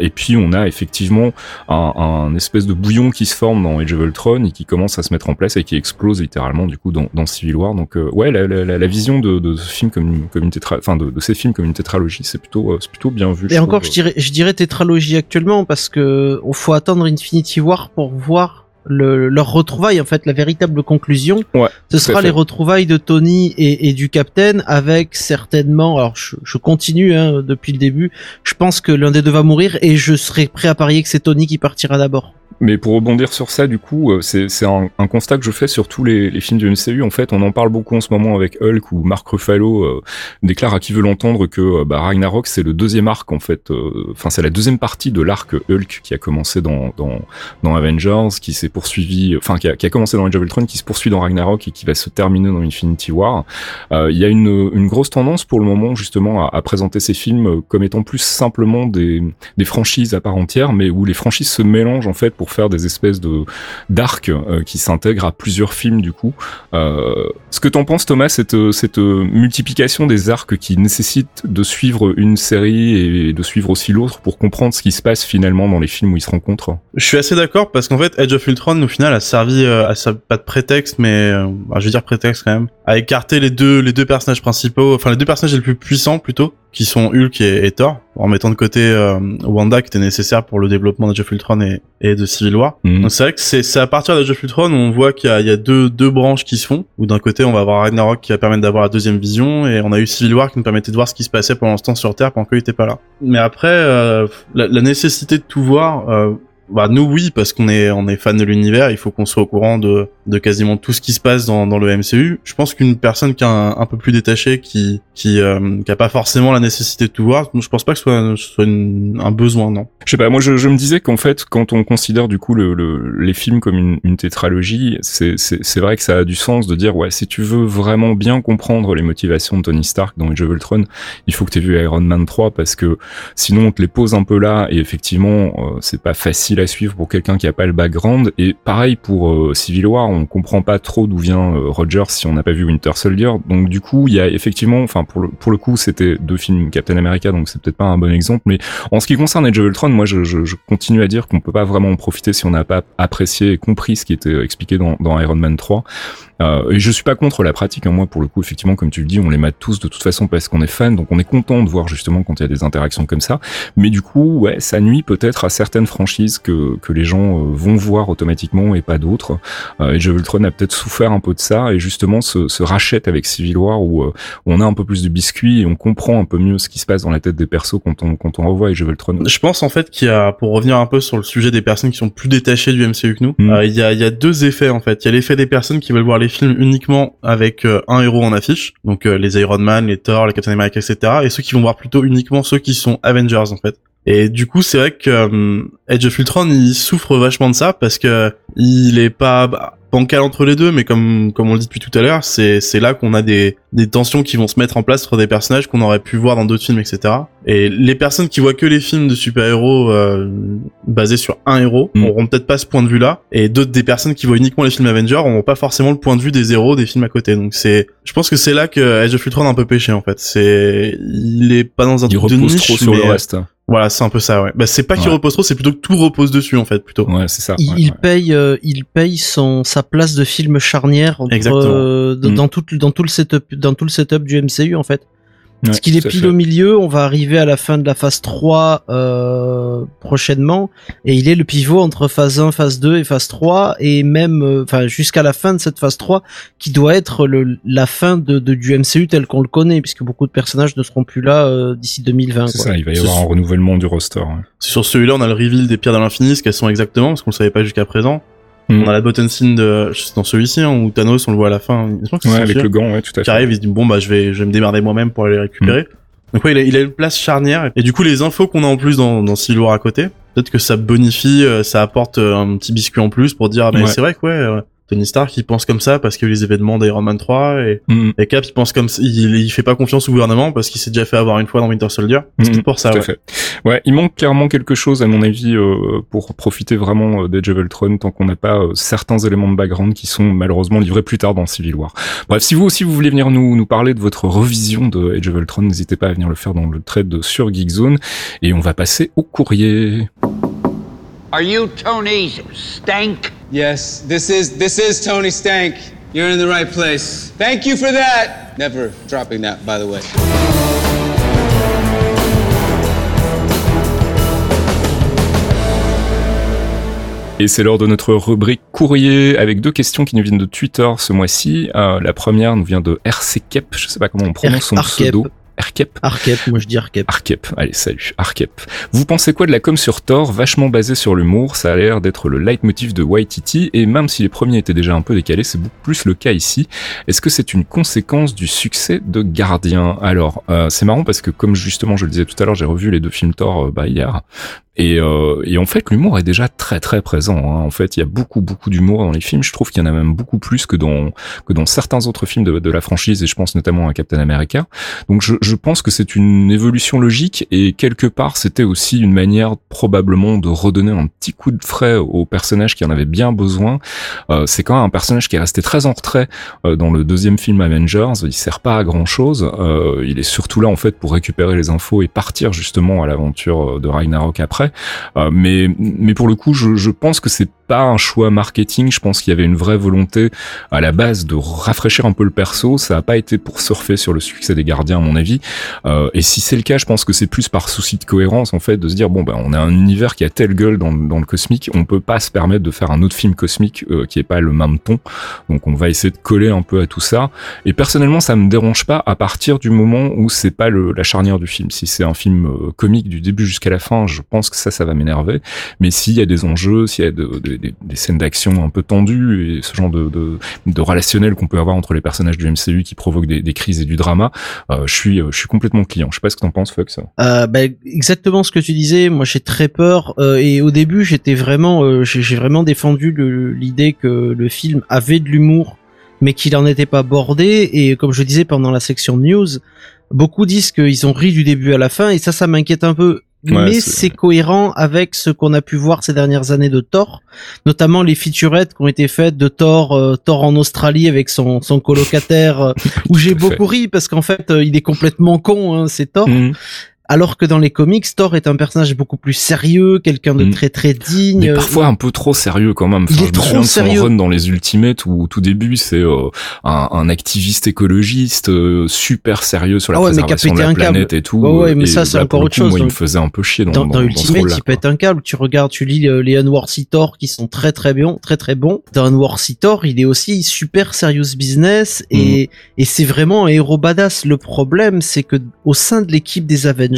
et puis on a effectivement un, un, espèce de bouillon qui se forme dans Age of Ultron et qui commence à se mettre en place et qui explose littéralement du coup dans, dans Civil War. Donc ouais, la, la, la, vision de, de ce film comme, comme une tétra, enfin de, de, ces films comme une tétralogie, c'est plutôt c'est plutôt bien vu. Et encore, je dirais, je dirais tétralogie actuellement parce que on faut attendre Infinity War pour voir le, leur retrouvaille en fait la véritable conclusion ouais, ce sera les retrouvailles de Tony et, et du Captain avec certainement alors je, je continue hein, depuis le début je pense que l'un des deux va mourir et je serai prêt à parier que c'est Tony qui partira d'abord mais pour rebondir sur ça, du coup, euh, c'est un, un, constat que je fais sur tous les, les, films du MCU. En fait, on en parle beaucoup en ce moment avec Hulk, où Mark Ruffalo euh, déclare à qui veut l'entendre que euh, bah, Ragnarok, c'est le deuxième arc, en fait. Enfin, c'est la deuxième partie de l'arc Hulk qui a commencé dans, dans, dans Avengers, qui s'est poursuivi, enfin, qui a, qui a, commencé dans Age of qui se poursuit dans Ragnarok et qui va se terminer dans Infinity War. Il y a une, une grosse tendance pour le moment, justement, à, à, présenter ces films comme étant plus simplement des, des franchises à part entière, mais où les franchises se mélangent, en fait, pour faire des espèces de d'arcs euh, qui s'intègrent à plusieurs films du coup. Euh, ce que t'en penses Thomas, cette, cette multiplication des arcs qui nécessite de suivre une série et de suivre aussi l'autre pour comprendre ce qui se passe finalement dans les films où ils se rencontrent? Je suis assez d'accord parce qu'en fait Edge of Ultron au final a servi euh, à ça pas de prétexte mais bah, je veux dire prétexte quand même à écarter les deux les deux personnages principaux, enfin les deux personnages les plus puissants plutôt qui sont Hulk et, Thor, en mettant de côté euh, Wanda qui était nécessaire pour le développement de of Ultron et, et de Civil War. Mhm. Donc c'est vrai que c'est à partir de of Ultron où on voit qu'il y, y a, deux, deux branches qui se font, où d'un côté on va avoir Ragnarok qui va permettre d'avoir la deuxième vision, et on a eu Civil War qui nous permettait de voir ce qui se passait pendant ce temps sur Terre pendant qu'il était pas là. Mais après, euh, la, la, nécessité de tout voir... Euh, bah nous oui parce qu'on est on est fan de l'univers, il faut qu'on soit au courant de de quasiment tout ce qui se passe dans dans le MCU. Je pense qu'une personne qui est un, peu plus détachée qui qui euh, qui a pas forcément la nécessité de tout voir, je pense pas que ce soit soit un besoin non. Je sais pas, moi je, je me disais qu'en fait quand on considère du coup le, le les films comme une, une tétralogie, c'est vrai que ça a du sens de dire ouais si tu veux vraiment bien comprendre les motivations de Tony Stark dans Age of Ultron, il faut que tu aies vu Iron Man 3 parce que sinon on te les pose un peu là et effectivement euh, c'est pas facile à suivre pour quelqu'un qui a pas le background. Et pareil pour euh, Civil War, on comprend pas trop d'où vient euh, Rogers si on n'a pas vu Winter Soldier. Donc du coup, il y a effectivement, enfin pour le pour le coup, c'était deux films Captain America, donc c'est peut-être pas un bon exemple. Mais en ce qui concerne Age of Ultron, moi je, continue à dire qu'on peut pas vraiment en profiter si on n'a pas apprécié et compris ce qui était expliqué dans, dans Iron Man 3. Euh, et je suis pas contre la pratique, hein. moi pour le coup effectivement comme tu le dis, on les mate tous de toute façon parce qu'on est fan, donc on est content de voir justement quand il y a des interactions comme ça. Mais du coup, ouais, ça nuit peut-être à certaines franchises que, que les gens euh, vont voir automatiquement et pas d'autres. Euh, et Jeux Ultron a peut-être souffert un peu de ça et justement se, se rachète avec Civil War où, euh, on a un peu plus de biscuits et on comprend un peu mieux ce qui se passe dans la tête des persos quand on quand on revoit Age of Ultron. Je pense en fait qu'il y a, pour revenir un peu sur le sujet des personnes qui sont plus détachées du MCU que nous, mm. il y, a, il y a deux effets en fait. Il y a l'effet des personnes qui veulent voir les films uniquement avec euh, un héros en affiche, donc euh, les Iron Man, les Thor, les Captain America, etc. Et ceux qui vont voir plutôt uniquement ceux qui sont Avengers en fait. Et du coup, c'est vrai que euh, Edge of Ultron, il souffre vachement de ça parce que il est pas bah, bancal entre les deux, mais comme comme on le dit depuis tout à l'heure, c'est c'est là qu'on a des des tensions qui vont se mettre en place entre des personnages qu'on aurait pu voir dans d'autres films, etc. Et les personnes qui voient que les films de super-héros euh, basés sur un héros mm. auront peut-être pas ce point de vue-là, et d'autres des personnes qui voient uniquement les films Avengers auront pas forcément le point de vue des héros des films à côté. Donc c'est, je pense que c'est là que Edge of Ultron a un peu péché en fait. C'est, il est pas dans un il truc de niche, trop sur mais... le reste. Voilà, c'est un peu ça, ouais. Bah, c'est pas qu'il repose trop, c'est plutôt que tout repose dessus, en fait, plutôt. Ouais, c'est ça. Il, ouais, il paye, euh, il paye son sa place de film charnière entre, euh, Mm. dans tout dans tout le setup dans tout le setup du MCU en fait. Parce qu'il est pile fait. au milieu, on va arriver à la fin de la phase 3 euh, prochainement, et il est le pivot entre phase 1, phase 2 et phase 3, et même euh, enfin jusqu'à la fin de cette phase 3, qui doit être le, la fin de, de- du MCU tel qu'on le connaît, puisque beaucoup de personnages ne seront plus là euh, d'ici 2020. C'est quoi. ça, il va y avoir un renouvellement du roster. ouais. Sur celui-là, on a le reveal des pierres de l'infini, ce qu'elles sont exactement, parce qu'on le savait pas jusqu'à présent. Mm. On a la button scene de, dans celui-ci, hein, où Thanos, on le voit à la fin. Je pense que c'est Ouais, avec le gant, ouais, tout à qui fait. arrive, il se dit bon bah je vais je vais me démerder moi-même pour aller les récupérer. Mm. Donc ouais, il a, il a une place charnière et du coup les infos qu'on a en plus dans dans War à côté, peut-être que ça bonifie, euh, ça apporte euh, un petit biscuit en plus pour dire ah, mais Ouais. c'est vrai que ouais euh, Tony Stark il pense comme ça parce qu'il y a eu les événements d'Iron Man 3 et, Mm, et Cap il pense comme ça, il, il fait pas confiance au gouvernement parce qu'il s'est déjà fait avoir une fois dans Winter Soldier. C'est peut-être pour ça. tout à ouais. fait. Ouais, il manque clairement quelque chose à mon avis euh, pour profiter vraiment d'Age of Ultron tant qu'on n'a pas certains éléments de background qui sont malheureusement livrés plus tard dans Civil War. Bref, si vous aussi vous voulez venir nous, nous parler de votre revision de Age of Ultron, n'hésitez pas à venir le faire dans le trade sur Geekzone et on va passer au courrier. Are you Tony Stank? Yes, this is this is Tony Stank. You're in the right place. Thank you for that. Never dropping that, by the way. Et c'est l'heure de notre rubrique courrier avec deux questions qui nous viennent de Twitter ce mois-ci. Euh, la première nous vient de RC Kep, je sais pas comment on prononce son pseudo. Arkep. Arkep, moi je dis Arkep. Arkep, allez salut, Arkep. Vous pensez quoi de la com sur Thor, vachement basée sur l'humour, ça a l'air d'être le leitmotiv de Waititi, et même si les premiers étaient déjà un peu décalés, c'est beaucoup plus le cas ici. Est-ce que c'est une conséquence du succès de Gardien? Alors, euh, c'est marrant parce que comme justement je le disais tout à l'heure, j'ai revu les deux films Thor euh, bah, hier, et, euh, et, en fait, l'humour est déjà très très présent. Hein. En fait, il y a beaucoup beaucoup d'humour dans les films. Je trouve qu'il y en a même beaucoup plus que dans que dans certains autres films de, de la franchise, et je pense notamment à Captain America. Donc, je, je pense que c'est une évolution logique, et quelque part, c'était aussi une manière probablement de redonner un petit coup de frais au personnage qui en avait bien besoin. Euh, c'est quand même un personnage qui est resté très en retrait euh, dans le deuxième film Avengers. Il sert pas à grand chose. Euh, il est surtout là en fait pour récupérer les infos et partir justement à l'aventure de Ragnarok après. Euh, mais pour le coup, je, pense que c'est pas un choix marketing. Je pense qu'il y avait une vraie volonté à la base de rafraîchir un peu le perso. Ça a pas été pour surfer sur le succès des gardiens, à mon avis. Euh, et si c'est le cas, je pense que c'est plus par souci de cohérence, en fait, de se dire bon ben on a un univers qui a telle gueule dans, le cosmique, on peut pas se permettre de faire un autre film cosmique euh, qui est pas le même ton. Donc on va essayer de coller un peu à tout ça. Et personnellement, ça me dérange pas à partir du moment où c'est pas la charnière du film. Si c'est un film comique du début jusqu'à la fin, je pense que ça, ça va m'énerver. Mais s'il y a des enjeux, s'il y a de, de, des, scènes d'action un peu tendues et ce genre de, relationnel qu'on peut avoir entre les personnages du MCU qui provoquent des, crises et du drama, euh, je suis, je suis complètement client. Je sais pas ce que t'en penses, Fox. Euh, bah, exactement ce que tu disais. Moi, j'ai très peur euh, et au début, j'étais vraiment, euh, j'ai vraiment défendu l'idée que le film avait de l'humour, mais qu'il en était pas bordé. Et comme je disais pendant la section news, beaucoup disent qu'ils ont ri du début à la fin et ça, ça m'inquiète un peu mais c'est cohérent avec ce qu'on a pu voir ces dernières années de Thor, notamment les featurettes qui ont été faites de Thor, euh, Thor en Australie avec son, son colocataire, euh, où j'ai beaucoup ri parce qu'en fait euh, il est complètement con, hein, c'est Thor. Mhm. Alors que dans les comics, Thor est un personnage beaucoup plus sérieux, quelqu'un de mm. très très digne. Mais parfois un peu trop sérieux quand même. il est trop sérieux. run dans les Ultimates où au tout début c'est euh, un, un, activiste écologiste euh, super sérieux sur la ah préservation de la planète et tout. Ouais, ouais mais ça c'est encore autre chose. Moi, il me faisait un peu chier dans, dans, dans, dans Ultimate. il pète un câble. Tu regardes, tu lis euh, les Unworthy Thor qui sont très très bons, très très bons. Dans Unworthy Thor, il est aussi super serious business et mm. et c'est vraiment un héros badass. Le problème, c'est que au sein de l'équipe des Avengers,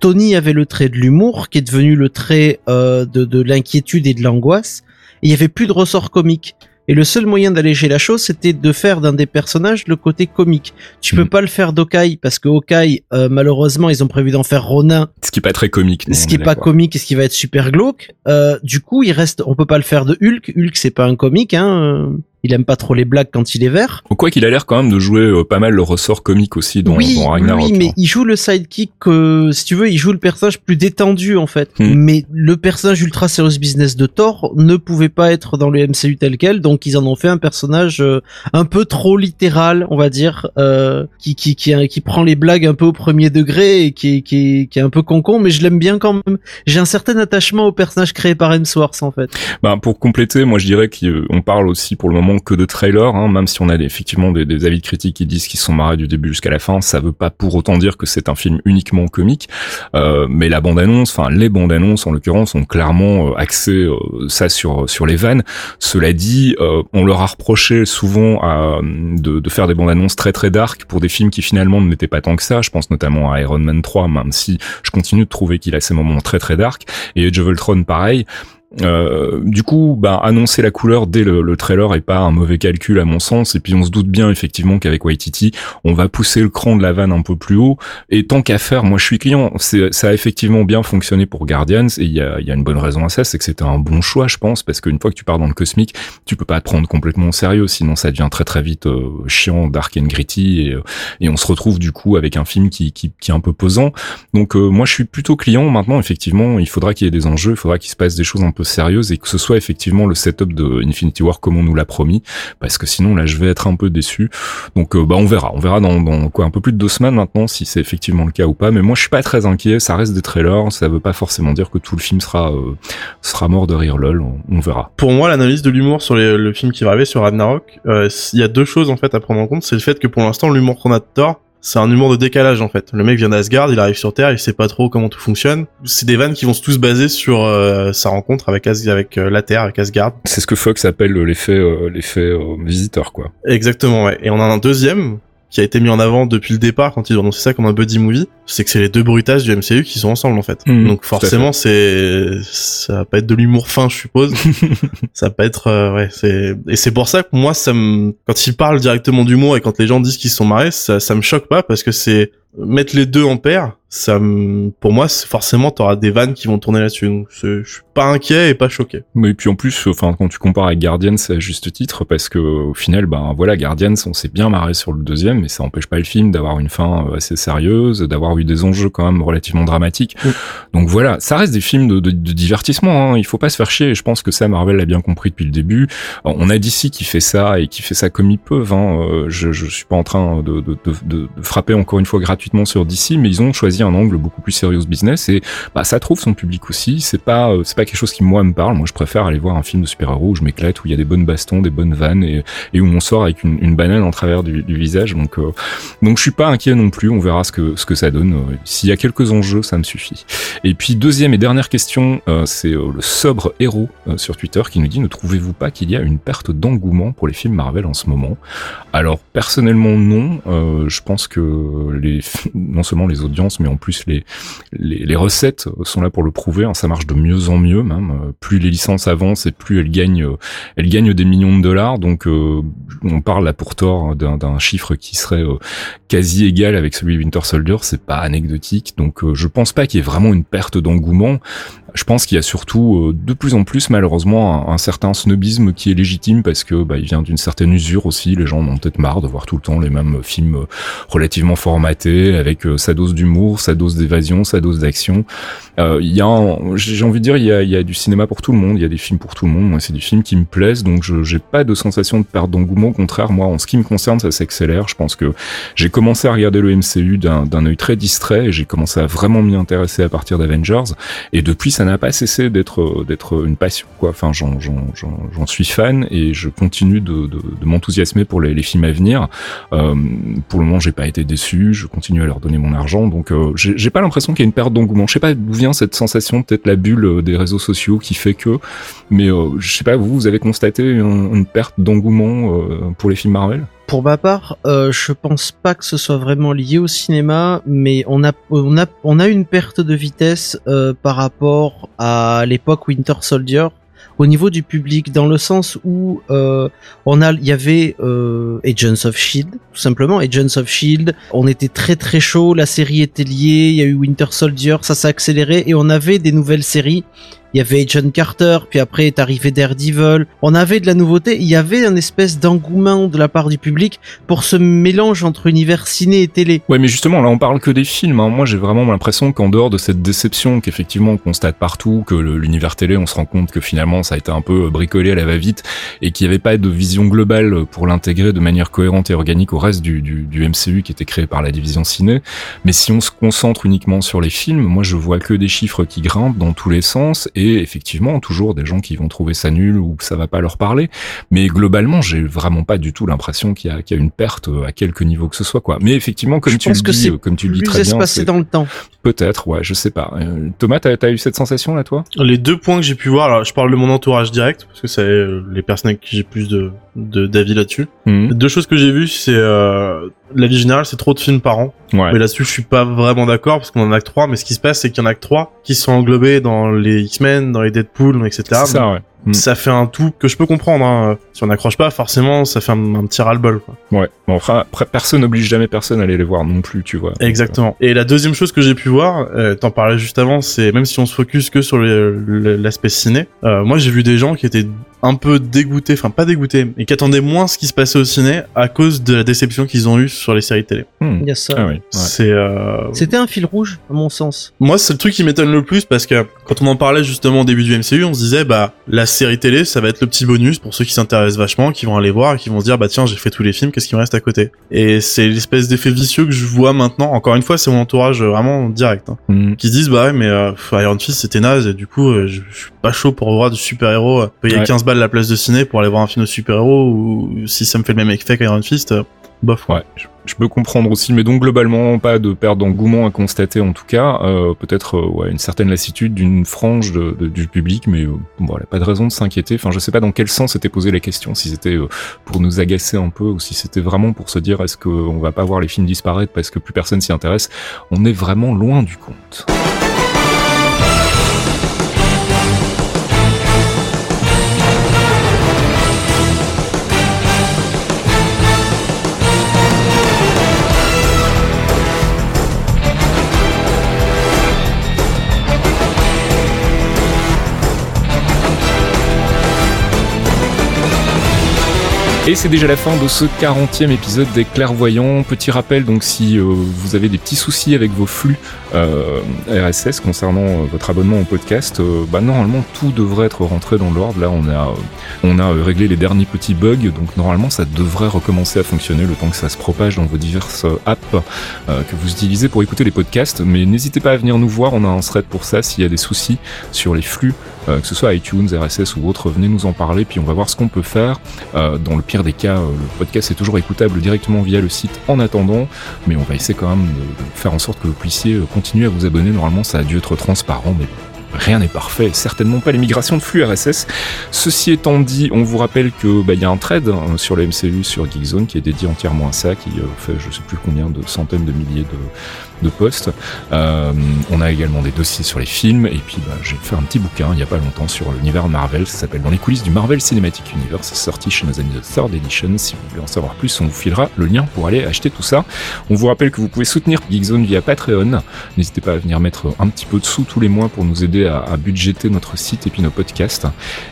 Tony avait le trait de l'humour, qui est devenu le trait euh, de, de l'inquiétude et de l'angoisse. Il y avait plus de ressort comique. Et le seul moyen d'alléger la chose, c'était de faire d'un des personnages le côté comique. Tu peux mm. pas le faire d'Okai parce que Okai, euh, malheureusement, ils ont prévu d'en faire Ronin. Ce qui est pas très comique. ce qui est pas comique et ce qui va être super glauque. Euh, du coup, il reste, on peut pas le faire de Hulk. Hulk, c'est pas un comique, hein. Euh il aime pas trop les blagues quand il est vert. Quoi qu'il a l'air quand même de jouer euh, pas mal le ressort comique aussi dans, oui, Ragnarok. Oui, mais il joue le sidekick, euh, si tu veux, il joue le personnage plus détendu en fait. Hmm. Mais le personnage ultra serious business de Thor ne pouvait pas être dans le MCU tel quel, donc ils en ont fait un personnage euh, un peu trop littéral, on va dire, qui qui qui, qui prend les blagues un peu au premier degré et qui qui, qui est un peu concon, mais je l'aime bien quand même. J'ai un certain attachement au personnage créé par Hemsworth en fait. Bah pour compléter, moi je dirais qu'on parle aussi pour le moment que de trailers, hein, même si on a effectivement des, avis de critiques qui disent qu'ils sont marrés du début jusqu'à la fin, ça veut pas pour autant dire que c'est un film uniquement comique. Euh, mais la bande-annonce, enfin les bandes-annonces en l'occurrence, ont clairement euh, axé euh, ça sur sur les vannes. Cela dit, on leur a reproché souvent de, de faire des bandes-annonces très très dark pour des films qui finalement ne n'étaient pas tant que ça. Je pense notamment à Iron Man 3, même si je continue de trouver qu'il a ces moments très très dark. Et Age of Ultron, pareil Euh, du coup, bah, annoncer la couleur dès le, le, trailer est pas un mauvais calcul à mon sens. Et puis on se doute bien effectivement qu'avec Waititi, on va pousser le cran de la vanne un peu plus haut. Et tant qu'à faire, moi je suis client. Ça a effectivement bien fonctionné pour Guardians et il y a, y a, une bonne raison à ça, c'est que c'était un bon choix, je pense, parce qu'une fois que tu pars dans le cosmique, tu peux pas te prendre complètement au sérieux, sinon ça devient très très vite euh, chiant, dark and gritty, et, euh, et, on se retrouve du coup avec un film qui, qui, qui est un peu posant. Donc moi je suis plutôt client. Maintenant, effectivement, il faudra qu'il y ait des enjeux, il faudra qu'il se passe des choses un peu sérieuse et que ce soit effectivement le setup de Infinity War comme on nous l'a promis, parce que sinon là je vais être un peu déçu. Donc euh, bah on verra, on verra dans, dans quoi un peu plus de deux semaines maintenant si c'est effectivement le cas ou pas. Mais moi je suis pas très inquiet, ça reste des trailers, ça veut pas forcément dire que tout le film sera euh, sera mort de rire lol, on, verra. Pour moi l'analyse de l'humour sur le film qui va arriver sur Ragnarok, euh, il y a deux choses en fait à prendre en compte, c'est le fait que pour l'instant l'humour qu'on a de Thor c'est un humour de décalage en fait. Le mec vient d'Asgard, il arrive sur Terre, il sait pas trop comment tout fonctionne. C'est des vannes qui vont se tous baser sur euh, sa rencontre avec avec euh, la Terre, avec Asgard. C'est ce que Fox appelle l'effet euh, l'effet visiteur quoi. Exactement ouais. Et on a un deuxième qui a été mis en avant depuis le départ quand ils ont annoncé ça comme un buddy movie, c'est que c'est les deux brutasses du MCU qui sont ensemble en fait. Mmh, Donc forcément c'est ça va pas être de l'humour fin je suppose. ça va pas être euh, ouais c'est et c'est pour ça que moi ça me quand ils parlent directement d'humour et quand les gens disent qu'ils se sont marrés ça ça me choque pas parce que c'est mettre les deux en paire ça pour moi forcément t'auras des vannes qui vont tourner là-dessus. Donc je suis pas inquiet et pas choqué. Mais puis en plus enfin quand tu compares avec Guardians c'est à juste titre parce que au final ben voilà Guardians on s'est bien marré sur le deuxième mais ça empêche pas le film d'avoir une fin euh, assez sérieuse d'avoir eu des enjeux quand même relativement dramatiques. Donc voilà. Ça reste des films de, de, de divertissement hein. il faut pas se faire chier. Et je pense que ça Marvel l'a bien compris depuis le début. On a DC qui fait ça et qui fait ça comme ils peuvent hein. Euh, je, je suis pas en train de, de, de frapper encore une fois gratuitement sur DC mais ils ont choisi un angle beaucoup plus serious business et bah ça trouve son public aussi. C'est pas euh, c'est pas quelque chose qui moi me parle. Moi je préfère aller voir un film de super-héros où je m'éclate, où il y a des bonnes bastons, des bonnes vannes et, où on sort avec une, banane en travers du, du visage. Donc euh, donc je suis pas inquiet non plus. On verra ce que ce que ça donne. Euh, s'il y a quelques enjeux, ça me suffit. Et puis deuxième et dernière question, c'est le sobre héros sur Twitter qui nous dit ne trouvez-vous pas qu'il y a une perte d'engouement pour les films Marvel en ce moment? Alors personnellement non. je pense que les non seulement les audiences mais en plus les, les, recettes sont là pour le prouver. Hein, ça marche de mieux en mieux même. Euh, plus les licences avancent et plus elles gagnent, euh, elles gagnent des millions de dollars. Donc euh, on parle là pour tort d'un chiffre qui serait quasi égal avec celui de Winter Soldier. C'est pas anecdotique. Donc je pense pas qu'il y ait vraiment une perte d'engouement je pense qu'il y a surtout euh, de plus en plus malheureusement un, certain snobisme qui est légitime parce que bah, il vient d'une certaine usure aussi. Les gens en ont peut-être marre de voir tout le temps les mêmes films euh, relativement formatés avec euh, sa dose d'humour, sa dose d'évasion, sa dose d'action. Il y a, j'ai envie de dire, il y a, y a, du cinéma pour tout le monde. Il y a des films pour tout le monde. Moi, c'est des films qui me plaisent, donc je j'ai pas de sensation de perte d'engouement. Au contraire, moi, en ce qui me concerne, ça s'accélère. Je pense que j'ai commencé à regarder le MCU d'un œil très distrait et j'ai commencé à vraiment m'y intéresser à partir d'Avengers. Et depuis, ça n'a pas cessé d'être une passion quoi. Enfin, j'en j'en suis fan et je continue de, de, de m'enthousiasmer pour les, les, films à venir. Euh, pour le moment, j'ai pas été déçu. Je continue à leur donner mon argent, donc euh, j'ai pas l'impression qu'il y a une perte d'engouement. Je sais pas d'où vient cette sensation, peut-être la bulle euh, des réseaux sociaux qui fait que, mais euh, je sais pas vous, vous avez constaté une, perte d'engouement pour les films Marvel? Pour ma part, je pense pas que ce soit vraiment lié au cinéma, mais on a on a on a une perte de vitesse par rapport à l'époque Winter Soldier au niveau du public, dans le sens où euh, on a, il y avait euh, Agents of Shield, tout simplement. Agents of Shield. On était très très chaud, la série était liée, il y a eu Winter Soldier, ça s'est accéléré. Et on avait des nouvelles séries il y avait John Carter, puis après est arrivé Daredevil. On avait de la nouveauté, il y avait un espèce d'engouement de la part du public pour ce mélange entre univers ciné et télé. Ouais, mais justement, là on parle que des films. Hein. Moi j'ai vraiment l'impression qu'en dehors de cette déception qu'effectivement on constate partout, que l'univers télé, on se rend compte que finalement ça a été un peu bricolé à la va-vite et qu'il n'y avait pas de vision globale pour l'intégrer de manière cohérente et organique au reste du, du, du MCU qui était créé par la division ciné. Mais si on se concentre uniquement sur les films, moi je vois que des chiffres qui grimpent dans tous les sens et effectivement toujours des gens qui vont trouver ça nul ou que ça va pas leur parler. Mais globalement, j'ai vraiment pas du tout l'impression qu'il y, y, a une perte euh, à quelque niveau que ce soit quoi. Mais effectivement, comme tu le dis, euh, comme tu le dis très bien, c'est dans le temps. Peut-être, ouais, je sais pas. Euh, Thomas, t'as as eu cette sensation là, toi? Les deux points que j'ai pu voir, alors je parle de mon entourage direct parce que c'est les personnes avec qui j'ai plus de de d'avis là-dessus. Mhm. Deux choses que j'ai vues, c'est euh, la vie générale, c'est trop de films par an. Ouais. Mais là-dessus, je suis pas vraiment d'accord parce qu'on en a que trois. Mais ce qui se passe, c'est qu'il y en a que trois qui sont englobés dans les X-Men, dans les Deadpool, etc. C'est ça, ouais. Mm. Ça fait un tout que je peux comprendre. Hein. Si on n'accroche pas, forcément, ça fait un, petit ras-le-bol. Ouais. Bon, après, personne n'oblige jamais personne à aller les voir non plus, tu vois. Exactement. Et la deuxième chose que j'ai pu voir, euh, t'en parlais juste avant, c'est même si on se focus que sur l'aspect ciné, euh, moi j'ai vu des gens qui étaient un peu dégoûtés, enfin pas dégoûtés, mais qui attendaient moins ce qui se passait au ciné à cause de la déception qu'ils ont eue sur les séries télé. Hmm. Il y a ça. Ah oui. C'est. Euh... C'était un fil rouge, à mon sens. Moi, c'est le truc qui m'étonne le plus parce que quand on en parlait justement au début du MCU, on se disait bah la série télé, ça va être le petit bonus pour ceux qui s'intéressent vachement, qui vont aller voir et qui vont se dire bah tiens, j'ai fait tous les films, qu'est-ce qui me reste à côté? Et c'est l'espèce d'effet vicieux que je vois maintenant. Encore une fois, c'est mon entourage vraiment direct, hein, hmm. qui se disent bah ouais, mais euh, Iron Fist c'était naze et du coup, euh, je, suis pas chaud pour voir du super héros. Payer ouais. 15 balles la place de ciné pour aller voir un film de super-héros ou si ça me fait le même effet qu'Iron Fist, euh, Ouais, je, peux comprendre aussi, mais donc globalement pas de perte d'engouement à constater en tout cas. Euh, Peut-être euh, une certaine lassitude d'une frange du public, mais euh, voilà, pas de raison de s'inquiéter. Enfin, je sais pas dans quel sens c'était posé la question, si c'était pour nous agacer un peu ou si c'était vraiment pour se dire est-ce qu'on va pas voir les films disparaître parce que plus personne s'y intéresse? On est vraiment loin du compte. Et c'est déjà la fin de ce 40e épisode des clairvoyants. Petit rappel, donc si euh, vous avez des petits soucis avec vos flux euh, RSS concernant euh, votre abonnement au podcast, bah, normalement tout devrait être rentré dans l'ordre. Là, on a, on a réglé les derniers petits bugs, donc normalement ça devrait recommencer à fonctionner le temps que ça se propage dans vos diverses apps que vous utilisez pour écouter les podcasts. Mais n'hésitez pas à venir nous voir, on a un thread pour ça s'il y a des soucis sur les flux euh, que ce soit iTunes, RSS ou autre, venez nous en parler, puis on va voir ce qu'on peut faire. Euh, dans le pire des cas, euh, le podcast est toujours écoutable directement via le site en attendant, mais on va essayer quand même de faire en sorte que vous puissiez continuer à vous abonner. Normalement, ça a dû être transparent, mais rien n'est parfait, certainement pas les migrations de flux RSS. Ceci étant dit, on vous rappelle que bah, y a un trade hein, sur le MCU sur Geekzone qui est dédié entièrement à ça, qui fait je sais plus combien de centaines de milliers de, de postes. Euh, on a également des dossiers sur les films, et puis bah, j'ai fait un petit bouquin il n'y a pas longtemps sur l'univers Marvel, ça s'appelle Dans les coulisses du Marvel Cinematic Universe, sorti chez nos amis de Third Edition. Si vous voulez en savoir plus, on vous filera le lien pour aller acheter tout ça. On vous rappelle que vous pouvez soutenir Geekzone via Patreon. N'hésitez pas à venir mettre un petit peu de sous tous les mois pour nous aider à, à budgéter notre site et puis nos podcasts.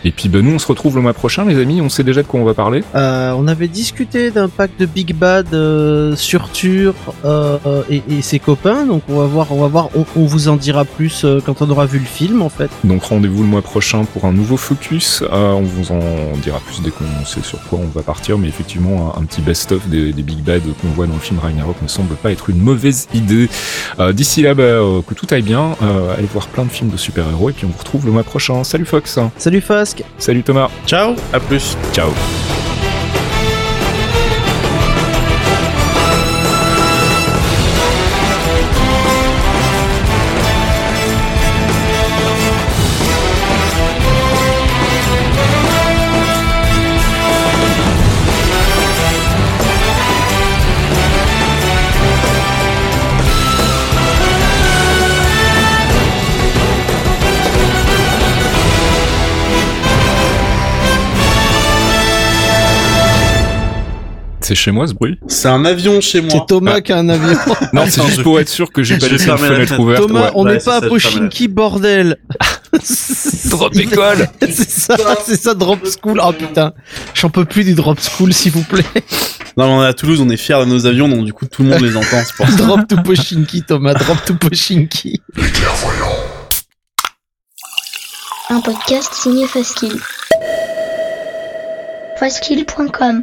Et puis bah, nous, on se retrouve le mois prochain, les amis. On sait déjà de quoi on va parler. Euh, on avait discuté d'un pack de Big Bad euh, sur Tur euh, et, et ses copains, donc on va voir, on va voir, on, on vous en dira plus quand on aura vu le film en fait. Donc rendez-vous le mois prochain pour un nouveau focus. On vous en dira plus dès qu'on sait sur quoi on va partir, mais effectivement un, un petit best-of des, des, Big Bad qu'on voit dans le film Ragnarok ne semble pas être une mauvaise idée. D'ici là, bah, que tout aille bien, allez voir plein de films de super-héros et puis on vous retrouve le mois prochain. Salut Fox. Salut Fasque. Salut Thomas. Ciao. À plus. Ciao. C'est chez moi ce bruit C'est un avion chez moi. C'est Thomas ah. qui a un avion. non, c'est juste pour être sûr que j'ai pas laissé une fenêtre ouverte. Thomas, on n'est ouais, pas à Pochinki, bordel. drop école. c'est ça, c'est ça, drop school. Oh putain, j'en peux plus des drop school, s'il vous plaît. Non, on est à Toulouse, on est fiers de nos avions, donc du coup tout le monde les entend. Pour ça. drop to Pochinki, Thomas, drop to Pochinki. Les clairvoyants. Un podcast signé Faskill. Faskill.com